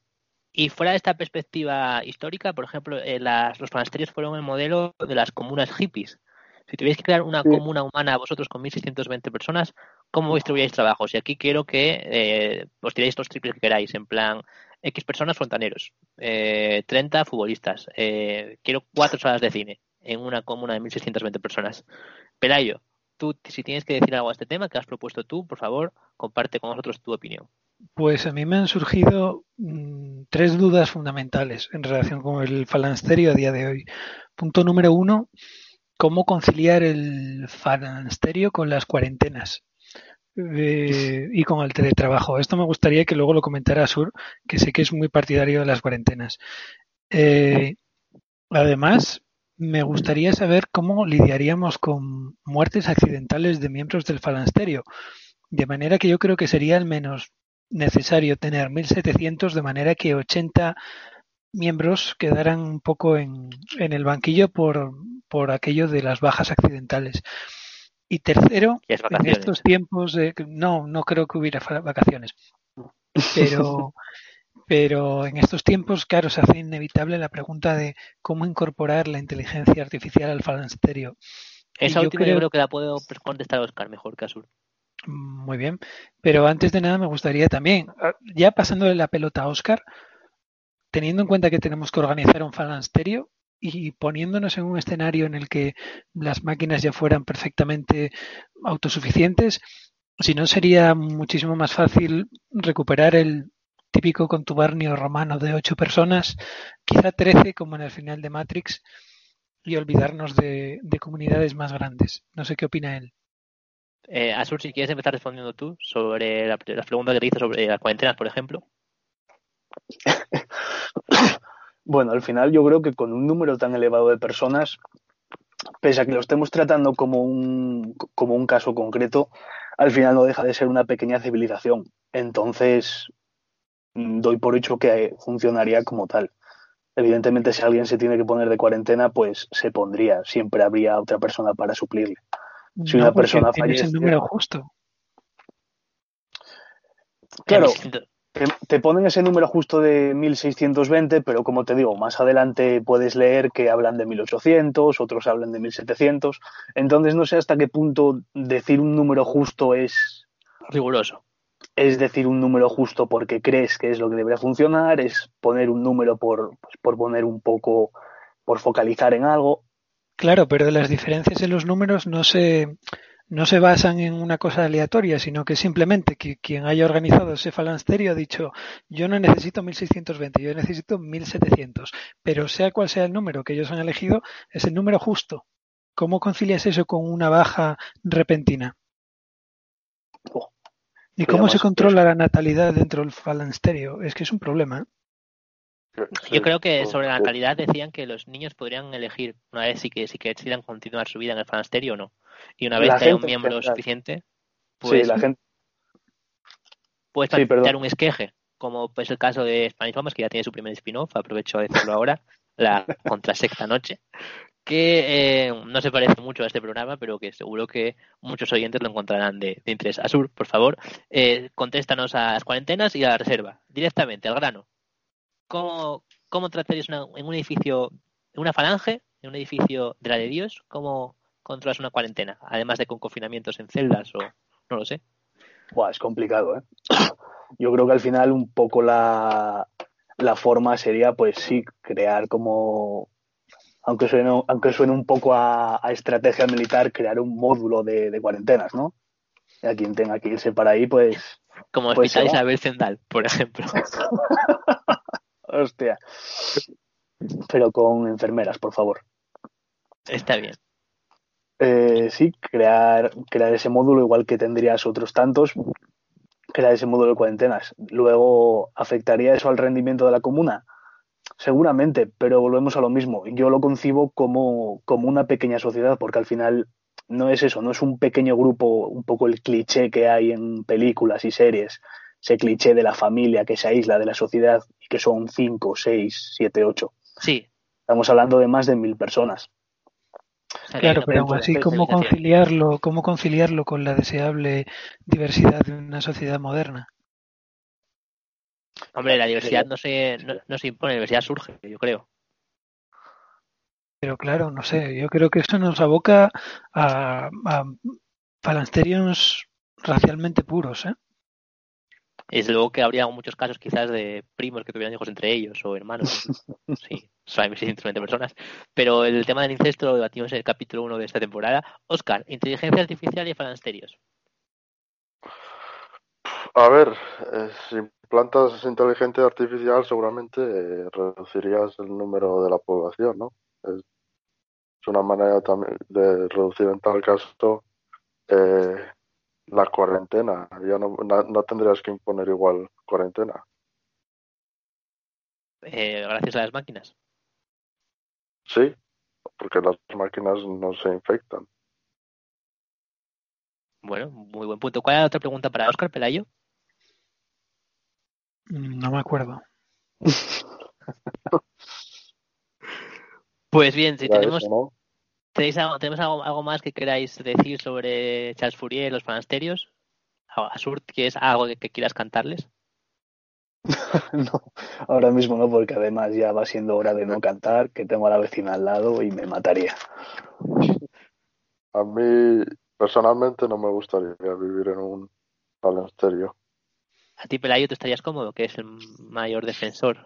Y fuera de esta perspectiva histórica, por ejemplo, eh, las, los monasterios fueron el modelo de las comunas hippies. Si tuvierais que crear una comuna humana vosotros con 1.620 personas, ¿cómo distribuíais trabajos? Y aquí quiero que eh, os tiréis los triples que queráis, en plan X personas fontaneros, eh, 30 futbolistas, eh, quiero cuatro salas de cine en una comuna de 1.620 personas. Pelayo, tú, si tienes que decir algo a este tema que has propuesto tú, por favor, comparte con nosotros tu opinión. Pues a mí me han surgido mmm, tres dudas fundamentales en relación con el falansterio a día de hoy. Punto número uno, ¿cómo conciliar el falansterio con las cuarentenas? Eh, y con el teletrabajo. Esto me gustaría que luego lo comentara Sur, que sé que es muy partidario de las cuarentenas. Eh, además, me gustaría saber cómo lidiaríamos con muertes accidentales de miembros del falansterio. De manera que yo creo que sería al menos necesario tener 1.700 de manera que 80 miembros quedaran un poco en, en el banquillo por, por aquello de las bajas accidentales. Y tercero, en estos tiempos de... No, no creo que hubiera vacaciones. Pero, pero en estos tiempos, claro, se hace inevitable la pregunta de cómo incorporar la inteligencia artificial al falansterio. Esa última creo... yo creo que la puedo contestar Oscar mejor que Azul. Muy bien, pero antes de nada me gustaría también, ya pasándole la pelota a Oscar, teniendo en cuenta que tenemos que organizar un falansterio, y poniéndonos en un escenario en el que las máquinas ya fueran perfectamente autosuficientes, si no sería muchísimo más fácil recuperar el típico contubernio romano de ocho personas, quizá trece como en el final de Matrix, y olvidarnos de, de comunidades más grandes. No sé qué opina él. Eh, Azul, si quieres empezar respondiendo tú sobre la, la pregunta que te hice sobre las cuarentenas, por ejemplo. Bueno, al final yo creo que con un número tan elevado de personas, pese a que lo estemos tratando como un, como un caso concreto, al final no deja de ser una pequeña civilización. Entonces, mm, doy por hecho que funcionaría como tal. Evidentemente, si alguien se tiene que poner de cuarentena, pues se pondría. Siempre habría otra persona para suplirle. Si no, una persona fallece. el número justo. Claro, te, te, ponen ese número justo de 1620, pero como te digo, más adelante puedes leer que hablan de 1800, otros hablan de 1700. Entonces no sé hasta qué punto decir un número justo es riguroso. Es decir un número justo porque crees que es lo que debería funcionar, es poner un número por, pues, por poner un poco, por focalizar en algo. Claro, pero las diferencias en los números no se, no se basan en una cosa aleatoria, sino que simplemente que quien haya organizado ese falansterio ha dicho yo no necesito 1620, yo necesito 1700, pero sea cual sea el número que ellos han elegido, es el número justo. ¿Cómo concilias eso con una baja repentina? Oh, ¿Y cómo se controla la natalidad dentro del falansterio? Es que es un problema. ¿eh? Yo creo que sobre la natalidad decían que los niños podrían elegir una vez si que si que decidan continuar su vida en el falansterio o no. Y una vez que haya un miembro suficiente, pues sí, la gente... puedes sí, plantear un esqueje, como es el caso de Spanish Bombers, que ya tiene su primer spin-off, aprovecho de decirlo ahora, la contrasexta noche, que eh, no se parece mucho a este programa, pero que seguro que muchos oyentes lo encontrarán de, de interés. Azur, por favor, eh, contéstanos a las cuarentenas y a la reserva, directamente, al grano. ¿Cómo, cómo tratarías una, en un edificio, en una falange, en un edificio de la de Dios, cómo controlas una cuarentena? Además de con confinamientos en celdas o no lo sé. Buah, es complicado, ¿eh? Yo creo que al final un poco la, la forma sería, pues sí, crear como, aunque suene, aunque suene un poco a, a estrategia militar, crear un módulo de, de, cuarentenas, ¿no? Y a quien tenga que irse para ahí, pues... Como pues Hospital Isabel Zendal, por ejemplo. Hostia. Pero con enfermeras, por favor. Está bien. Eh, sí, crear, crear ese módulo, igual que tendrías otros tantos, crear ese módulo de cuarentenas. Luego, ¿afectaría eso al rendimiento de la comuna? Seguramente, pero volvemos a lo mismo. Yo lo concibo como, como una pequeña sociedad, porque al final no es eso, no es un pequeño grupo, un poco el cliché que hay en películas y series, ese cliché de la familia que se aísla de la sociedad y que son cinco, seis, siete, ocho. Sí. Estamos hablando de más de mil personas. Claro, pero aún así, ¿cómo conciliarlo, ¿cómo conciliarlo con la deseable diversidad de una sociedad moderna? Hombre, la diversidad no se, no, se impone, la diversidad surge, yo creo. Pero claro, no sé, yo creo que eso nos aboca a, a falansterios racialmente puros, ¿eh? Es luego que habría muchos casos quizás de primos que tuvieran hijos entre ellos o hermanos. sí, son 620 personas. Pero el tema del incesto lo debatimos en el capítulo 1 de esta temporada. Oscar, inteligencia artificial y falansterios. A ver, eh, si plantas inteligencia artificial seguramente eh, reducirías el número de la población, ¿no? Es, una manera también de reducir en tal caso eh, la cuarentena. Ya no, no, tendrías que imponer igual cuarentena. Eh, gracias a las máquinas. Sí, porque las máquinas no se infectan. Bueno, muy buen punto. ¿Cuál es la otra pregunta para Oscar Pelayo? No me acuerdo. pues bien, si tenemos, ¿Tenéis algo, ¿Tenemos algo, más que queráis decir sobre Charles Fourier y los monasterios? Asur, ¿quieres algo que, quieras cantarles? no, ahora mismo no, porque además ya va siendo hora de no cantar, que tengo a la vecina al lado y me mataría. A mí personalmente no me gustaría vivir en un monasterio. ¿A ti, Pelayo, te estarías cómodo, que es el mayor defensor?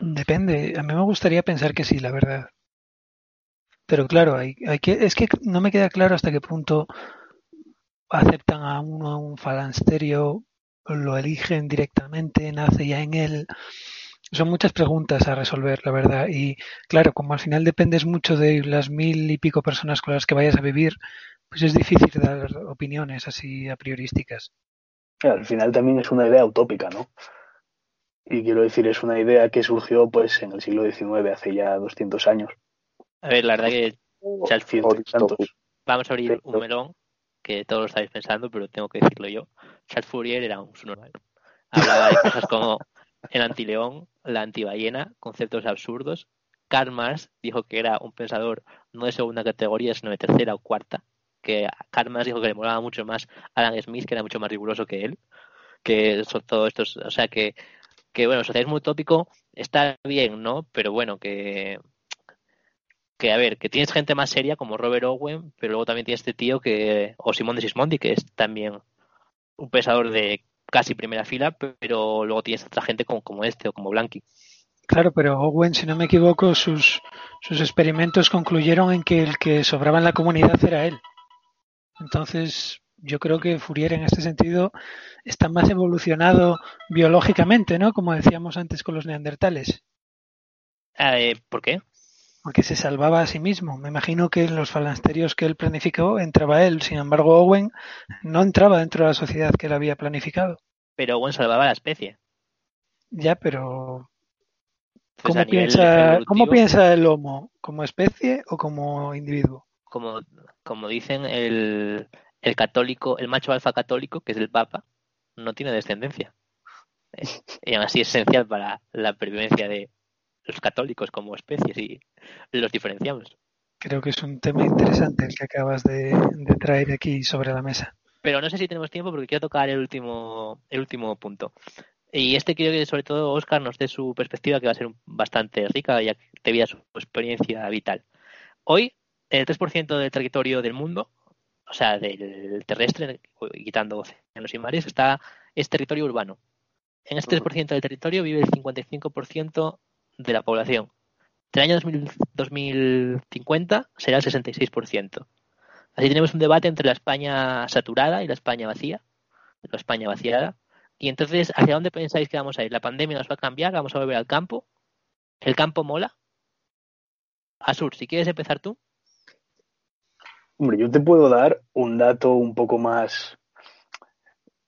Depende. A mí me gustaría pensar que sí, la verdad. Pero claro, hay, hay que, es que no me queda claro hasta qué punto aceptan a uno a un falansterio, lo eligen directamente, nace ya en él. Son muchas preguntas a resolver, la verdad. Y claro, como al final dependes mucho de las mil y pico personas con las que vayas a vivir, pues es difícil dar opiniones así a priorísticas. Al final también es una idea utópica, ¿no? Y quiero decir, es una idea que surgió pues en el siglo XIX, hace ya 200 años. A ver, la verdad que vamos a abrir un melón que todos lo estáis pensando, pero tengo que decirlo yo. Charles Fourier era un subnormal. Hablaba de cosas como el antileón, la antiballena, conceptos absurdos. Karl Marx dijo que era un pensador no de segunda categoría, sino de tercera o cuarta. Que Karl Marx dijo que le molaba mucho más Alan Smith, que era mucho más riguroso que él. Que son todos estos, o sea que, que bueno, el socialismo utópico está bien, ¿no? Pero bueno, que que a ver, que tienes gente más seria como Robert Owen, pero luego también tienes este tío que, o Simón de Sismondi, que es también un pesador de casi primera fila, pero luego tienes otra gente como, como este o como Blanqui. Claro, pero Owen, si no me equivoco, sus, sus experimentos concluyeron en que el que sobraba en la comunidad era él. Entonces, yo creo que Fourier en este sentido está más evolucionado biológicamente, ¿no? Como decíamos antes con los neandertales. Eh, ¿Por qué? Porque se salvaba a sí mismo. Me imagino que en los falansterios que él planificó entraba él. Sin embargo, Owen no entraba dentro de la sociedad que él había planificado. Pero Owen salvaba a la especie. Ya, pero pues ¿cómo, piensa, ¿cómo piensa el Homo? ¿Como especie o como individuo? Como, como dicen, el, el católico, el macho alfa católico, que es el Papa, no tiene descendencia. Y aún así es esencial para la pervivencia de, los católicos como especies y los diferenciamos. Creo que es un tema interesante el que acabas de, traer aquí sobre la mesa. Pero no sé si tenemos tiempo porque quiero tocar el último, el último punto. Y este quiero que sobre todo Oscar nos dé su perspectiva que va a ser bastante rica ya debido a su experiencia vital. Hoy, el 3% del territorio del mundo, o sea, del terrestre, quitando océanos y mares, está, es territorio urbano. En este 3% del territorio vive el 55% de la población. el año 2050 será el 66%. Así tenemos un debate entre la España saturada y la España vacía, la España vaciada. Y entonces, ¿hacia dónde pensáis que vamos a ir? ¿La pandemia nos va a cambiar? ¿Vamos a volver al campo? ¿El campo mola? Asur, si quieres empezar tú. Hombre, yo te puedo dar un dato un poco más,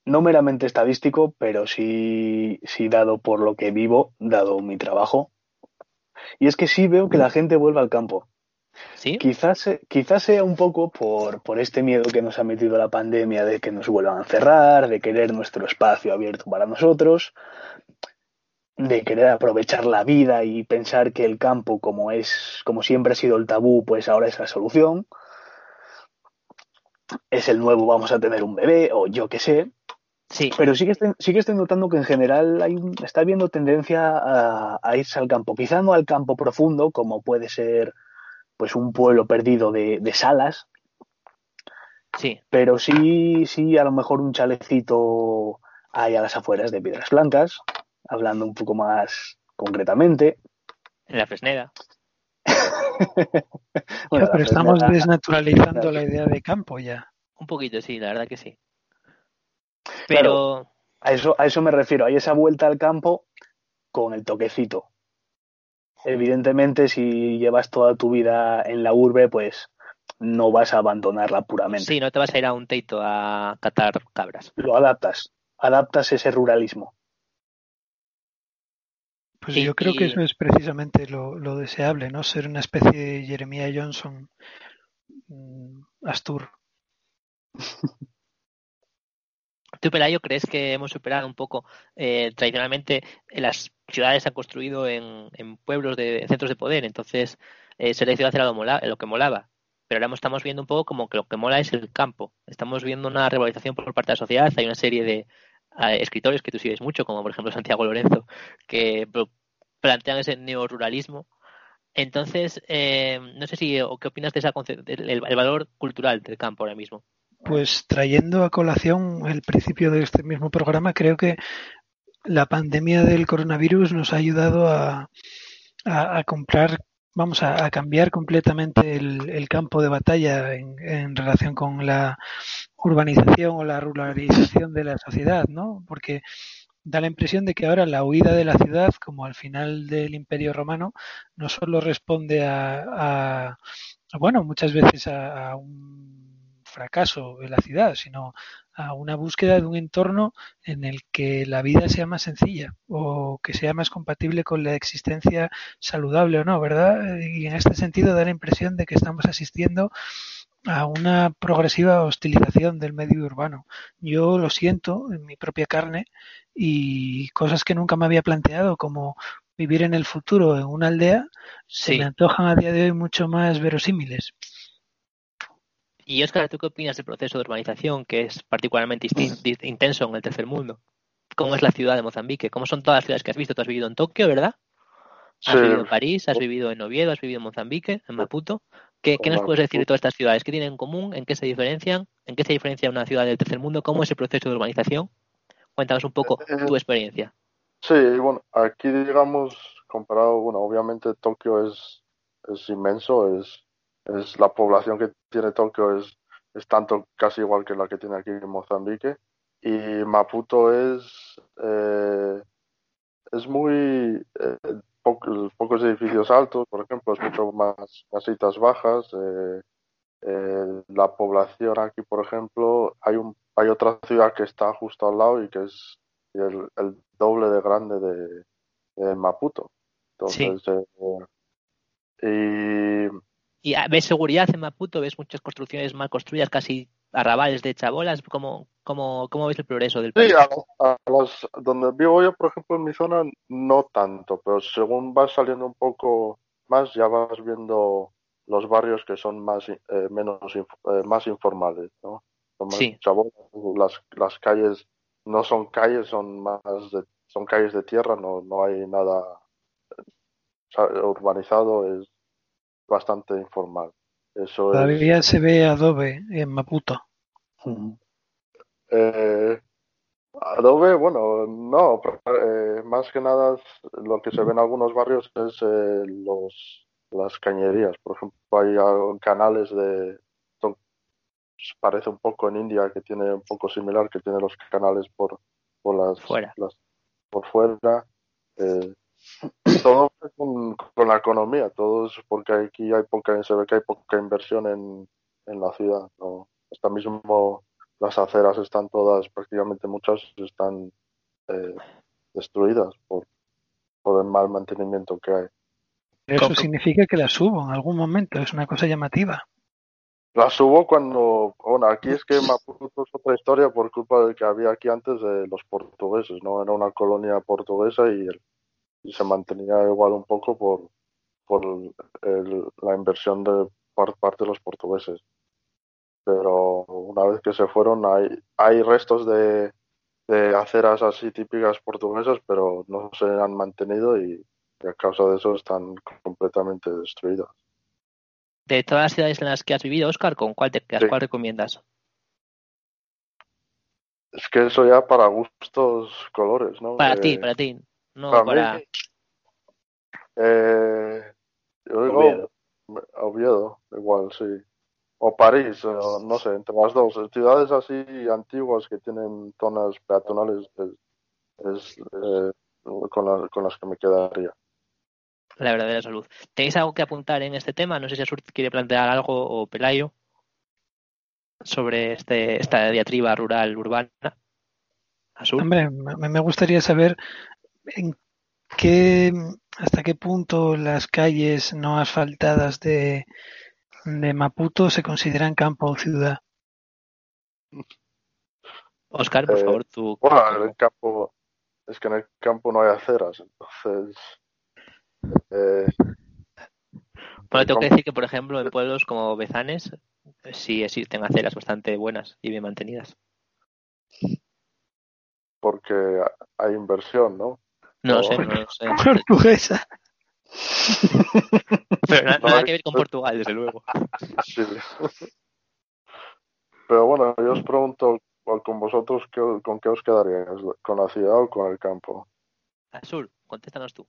no meramente estadístico, pero sí, sí dado por lo que vivo, dado mi trabajo. Y es que sí veo que la gente vuelve al campo. ¿Sí? Quizás, quizás sea un poco por, por este miedo que nos ha metido la pandemia de que nos vuelvan a cerrar, de querer nuestro espacio abierto para nosotros, de querer aprovechar la vida y pensar que el campo, como es, como siempre ha sido el tabú, pues ahora es la solución. Es el nuevo, vamos a tener un bebé, o yo qué sé. Sí. Pero sí que, estoy, sí que estoy notando que en general hay, está habiendo tendencia a, a, irse al campo. Quizá no al campo profundo, como puede ser pues un pueblo perdido de, de salas. Sí. Pero sí, sí, a lo mejor un chalecito ahí a las afueras de Piedras Blancas, hablando un poco más concretamente. En la Fresneda. bueno, pero estamos Fresneda, desnaturalizando la idea de campo ya. Un poquito, sí, la verdad que sí. Pero claro, a eso, a eso me refiero, hay esa vuelta al campo con el toquecito. Evidentemente, si llevas toda tu vida en la urbe, pues no vas a abandonarla puramente. Sí, no te vas a ir a un teito a catar cabras. Lo adaptas, adaptas ese ruralismo. Pues y, yo creo y... que eso es precisamente lo, lo, deseable, ¿no? Ser una especie de Jeremiah Johnson mmm, Astur. ¿Tú, Pelayo, crees que hemos superado un poco? Eh, tradicionalmente, las ciudades se han construido en, en pueblos de en centros de poder, entonces eh, ser de ciudad era lo, mola, lo, que molaba. Pero ahora estamos viendo un poco como que lo que mola es el campo. Estamos viendo una revalorización por parte de la sociedad. Hay una serie de eh, escritores que tú sigues mucho, como por ejemplo Santiago Lorenzo, que plantean ese neoruralismo. Entonces, eh, no sé si o qué opinas de esa el, el valor cultural del campo ahora mismo. Pues trayendo a colación el principio de este mismo programa, creo que la pandemia del coronavirus nos ha ayudado a, comprar, vamos, a, cambiar completamente el, campo de batalla en, en, relación con la urbanización o la ruralización de la sociedad, ¿no? Porque da la impresión de que ahora la huida de la ciudad, como al final del Imperio Romano, no solo responde a, a bueno, muchas veces a, a un fracaso de la ciudad, sino a una búsqueda de un entorno en el que la vida sea más sencilla o que sea más compatible con la existencia saludable o no, ¿verdad? Y en este sentido da la impresión de que estamos asistiendo a una progresiva hostilización del medio urbano. Yo lo siento en mi propia carne y cosas que nunca me había planteado como vivir en el futuro en una aldea sí. se me antojan a día de hoy mucho más verosímiles. Y Oscar, ¿tú qué opinas del proceso de urbanización que es particularmente intenso en el tercer mundo? ¿Cómo es la ciudad de Mozambique? ¿Cómo son todas las ciudades que has visto? Tú has vivido en Tokio, ¿verdad? Has sí. vivido en París, has vivido en Oviedo, has vivido en Mozambique, en Maputo. ¿Qué, ¿Qué, nos puedes decir de todas estas ciudades? ¿Qué tienen en común? ¿En qué se diferencian? ¿En qué se diferencia una ciudad del tercer mundo? ¿Cómo es el proceso de urbanización? Cuéntanos un poco Eh, tu experiencia. Sí, bueno, aquí digamos, comparado, bueno, obviamente Tokio es, es inmenso, es es la población que tiene Tokio es, es tanto casi igual que la que tiene aquí en Mozambique y Maputo es eh, es muy eh, po pocos edificios altos por ejemplo es mucho más casitas bajas eh, eh, la población aquí por ejemplo hay un hay otra ciudad que está justo al lado y que es el, el doble de grande de, de Maputo entonces sí. y ¿Y ves seguridad en Maputo? ¿Ves muchas construcciones mal construidas, casi arrabales de chabolas? ¿Cómo, cómo, cómo ves el progreso del país? Sí, a, a los, donde vivo yo, por ejemplo, en mi zona, no tanto, pero según vas saliendo un poco más, ya vas viendo los barrios que son más eh, menos eh, más informales, ¿no? Son más sí. chabolas, las, las calles no son calles, son más de, son calles de tierra, no, no hay nada urbanizado, es bastante informal. Eso Todavía es... se ve adobe en Maputo. Eh, adobe, bueno, no, eh, más que nada lo que se ve en algunos barrios es eh, los las cañerías. Por ejemplo, hay canales de parece un poco en India que tiene un poco similar que tiene los canales por por las, fuera. las por fuera eh, todo con, con, la economía, todo es porque aquí hay poca, se ve que hay poca inversión en, en la ciudad. ¿no? Hasta mismo las aceras están todas, prácticamente muchas están eh, destruidas por, por el mal mantenimiento que hay. eso significa que la subo en algún momento, es una cosa llamativa. La subo cuando, bueno, aquí es que Maputo es otra historia por culpa de que había aquí antes de los portugueses, ¿no? Era una colonia portuguesa y, el- y se mantenía igual un poco por, por el- la inversión de par- parte de los portugueses. Pero una vez que se fueron, hay, hay restos de, de aceras así típicas portuguesas, pero no se han mantenido y, y a causa de eso están completamente destruidas. De todas las ciudades en las que has vivido, Oscar, ¿con cuál te quedas? Sí. ¿Cuál recomiendas? Es que eso ya para gustos colores, ¿no? Para Eh, ti, para ti. No para para. mí, eh, yo digo Oviedo. Oviedo, igual, sí. O París, o no sé, entre las dos. Ciudades así antiguas que tienen zonas peatonales es, es, eh, con, la- con las que me quedaría. La verdadera salud. ¿Tenéis algo que apuntar en este tema? No sé si Asur quiere plantear algo o Pelayo sobre este, esta diatriba rural urbana. Asur. Hombre, me gustaría saber en qué, hasta qué punto las calles no asfaltadas de, de Maputo se consideran campo o ciudad. Oscar, por Eh, favor, tú. Bueno, en el campo, es que en el campo no hay aceras, entonces. eh, Bueno, tengo que decir que, por ejemplo, en pueblos como Bezanes eh, sí existen aceras bastante buenas y bien mantenidas. porque hay inversión, ¿no? No lo sé, no lo sé. Portuguesa. Pero nada que ver con Portugal, desde luego. Sí. Pero bueno, yo os pregunto con vosotros, ¿qué- ¿con qué os quedaríais? ¿Con la ciudad o con el campo? Asur, contéstanos tú.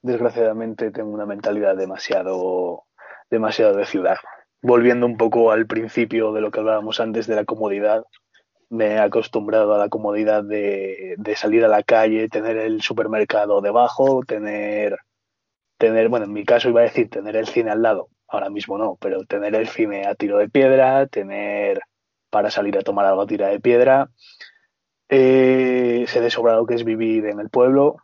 Desgraciadamente tengo una mentalidad demasiado, demasiado de ciudad. Volviendo un poco al principio de lo que hablábamos antes de la comodidad, me he acostumbrado a la comodidad de, de salir a la calle, tener el supermercado debajo, tener, tener, bueno, en mi caso iba a decir tener el cine al lado, ahora mismo no, pero tener el cine a tiro de piedra, tener para salir a tomar algo a tira de piedra. Eh, sé de sobrado que es vivir en el pueblo,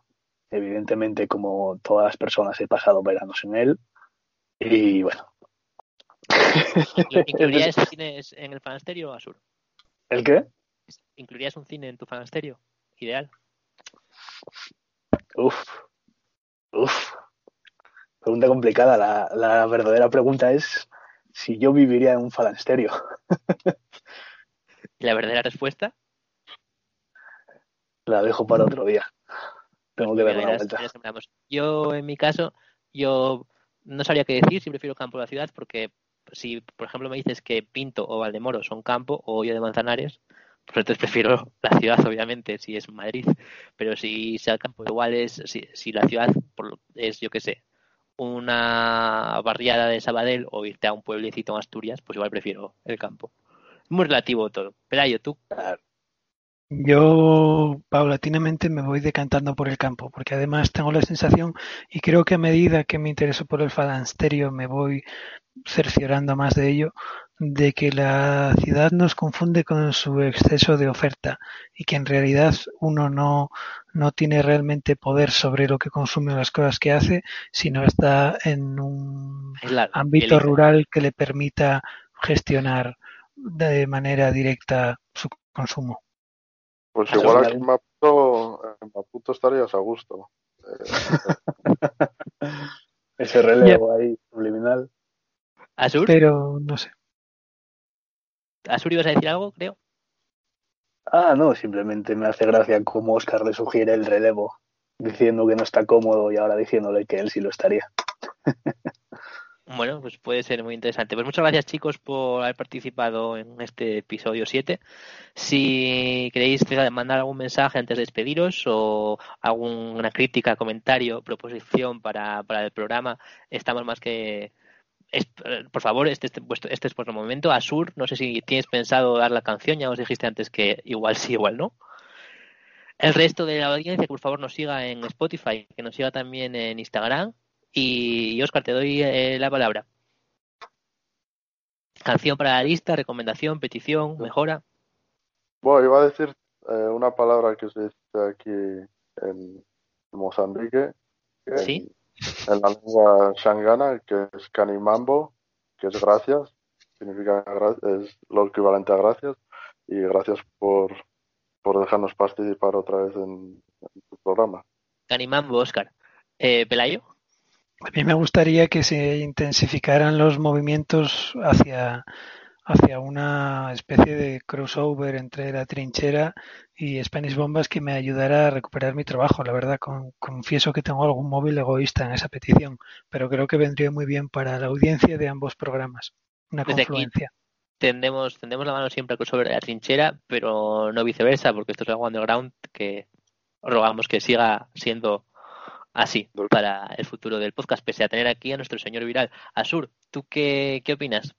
evidentemente como todas las personas he pasado veranos en él y bueno. ¿Incluirías cines en el fanasterio, Asur? ¿El qué? ¿Incluirías un cine en tu fanasterio? Ideal. Uf, uf. Pregunta complicada. La, la verdadera pregunta es si yo viviría en un falansterio. ¿Y la verdadera respuesta? La dejo para otro día. Tengo que darle una ya- vuelta. Yo, en mi caso, yo no sabría qué decir si prefiero campo a la ciudad, porque si, por ejemplo, me dices que Pinto o Valdemoro son campo, o yo de Manzanares, pues entonces prefiero la ciudad, obviamente, si es Madrid. Pero si sea campo igual es, si, si la ciudad es, yo qué sé, una barriada de Sabadell o irte a un pueblecito en Asturias, pues igual prefiero el campo. Muy relativo todo. Pelayo, tú. Yo paulatinamente me voy decantando por el campo, porque además tengo la sensación, y creo que a medida que me intereso por el falansterio me voy cerciorando más de ello, de que la ciudad nos confunde con su exceso de oferta y que en realidad uno no, no tiene realmente poder sobre lo que consume o las cosas que hace, sino está en un ámbito rural que le permita gestionar de manera directa su consumo. Pues igual aquí en Maputo, en Maputo estarías a gusto. Eh, Ese relevo ahí subliminal. Asur, Pero no sé. Asur ibas a decir algo, creo. Ah, no, simplemente me hace gracia cómo Oscar le sugiere el relevo, diciendo que no está cómodo y ahora diciéndole que él sí lo estaría. Bueno, pues puede ser muy interesante. Pues muchas gracias chicos por haber participado en este episodio 7. Si queréis mandar algún mensaje antes de despediros o alguna crítica, comentario, proposición para, para el programa, estamos más que... es- por favor, este, este, este es vuestro momento. Asur, no sé si tienes pensado dar la canción, ya os dijiste antes que igual sí, igual no. El resto de la audiencia, por favor nos siga en Spotify, que nos siga también en Instagram. Y, Oscar, te doy eh, la palabra. Canción para la lista, recomendación, petición, mejora. bueno, iba a decir eh, una palabra que se dice aquí en Mozambique. que Sí. En la lengua shangana, que es Kanimambo, que es gracias, significa es lo equivalente a gracias, y gracias por, por dejarnos participar otra vez en, tu programa. Kanimambo, Oscar. Eh, ¿Pelayo? A mí me gustaría que se intensificaran los movimientos hacia hacia una especie de crossover entre la trinchera y Spanish Bombas que me ayudara a recuperar mi trabajo. La verdad, confieso que tengo algún móvil egoísta en esa petición, pero creo que vendría muy bien para la audiencia de ambos programas. Una confluencia. tendemos, tendemos la mano siempre al crossover de la trinchera, pero no viceversa, porque esto es algo underground que rogamos que siga siendo así para el futuro del podcast, pese a tener aquí a nuestro señor viral. Asur, ¿tú qué, qué opinas?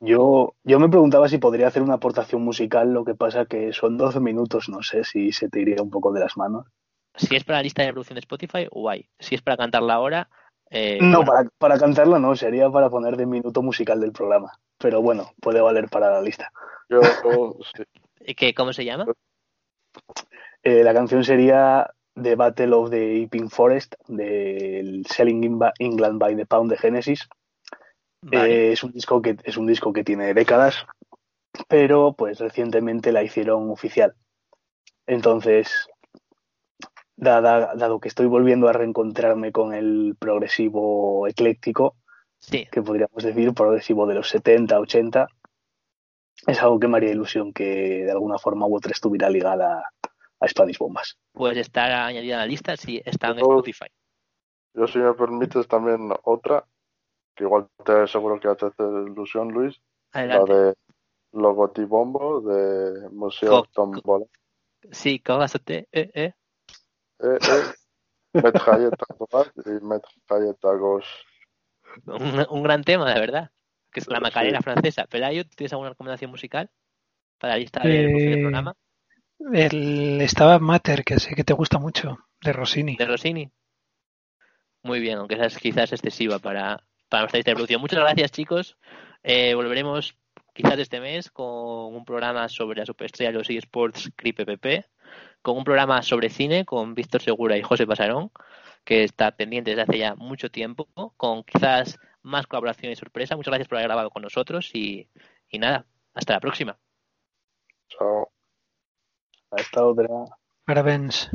Yo, yo me preguntaba si podría hacer una aportación musical, lo que pasa que son 12 minutos, no sé si se te iría un poco de las manos. Si es para la lista de reproducción de Spotify, guay. Si es para cantarla ahora... Eh, no, para, para cantarla no, sería para poner de minuto musical del programa. Pero bueno, puede valer para la lista. Yo, ¿Qué, ¿Cómo se llama? Eh, la canción sería The Battle of the Epping Forest del Selling England by the Pound de Genesis. Eh, es un disco que es un disco que tiene décadas, pero pues recientemente la hicieron oficial. Entonces, dado que estoy volviendo a reencontrarme con el progresivo ecléctico, que podríamos decir progresivo de los 70, 80, es algo que me haría ilusión que de alguna forma u otra estuviera ligada a Spanish Bombas. Pues estar añadida a la lista si está en Spotify. Yo, si me permites, también otra igual te seguro que te hace ilusión, Luis. La de Logotibombo de Museo Tombola. Sí, ¿cómo vas a te? Eh, eh. Eh, eh. y un, un gran tema, de verdad. Que es la Macarena francesa. Pelayo, ¿tienes alguna recomendación musical para la lista de eh, programa? El estaba Mater, que sé que te gusta mucho, de Rossini. De Rossini. Muy bien, aunque esa es quizás excesiva para, para nuestra distribución. Muchas gracias, chicos. Eh, volveremos quizás este mes con un programa sobre la superestrella de los eSports CRIPPP, con un programa sobre cine con Víctor Segura y José Pasarón, que está pendiente desde hace ya mucho tiempo, con quizás más colaboración y sorpresa. Muchas gracias por haber grabado con nosotros y, y nada, hasta la próxima. Chao. Hasta otra. Parabéns.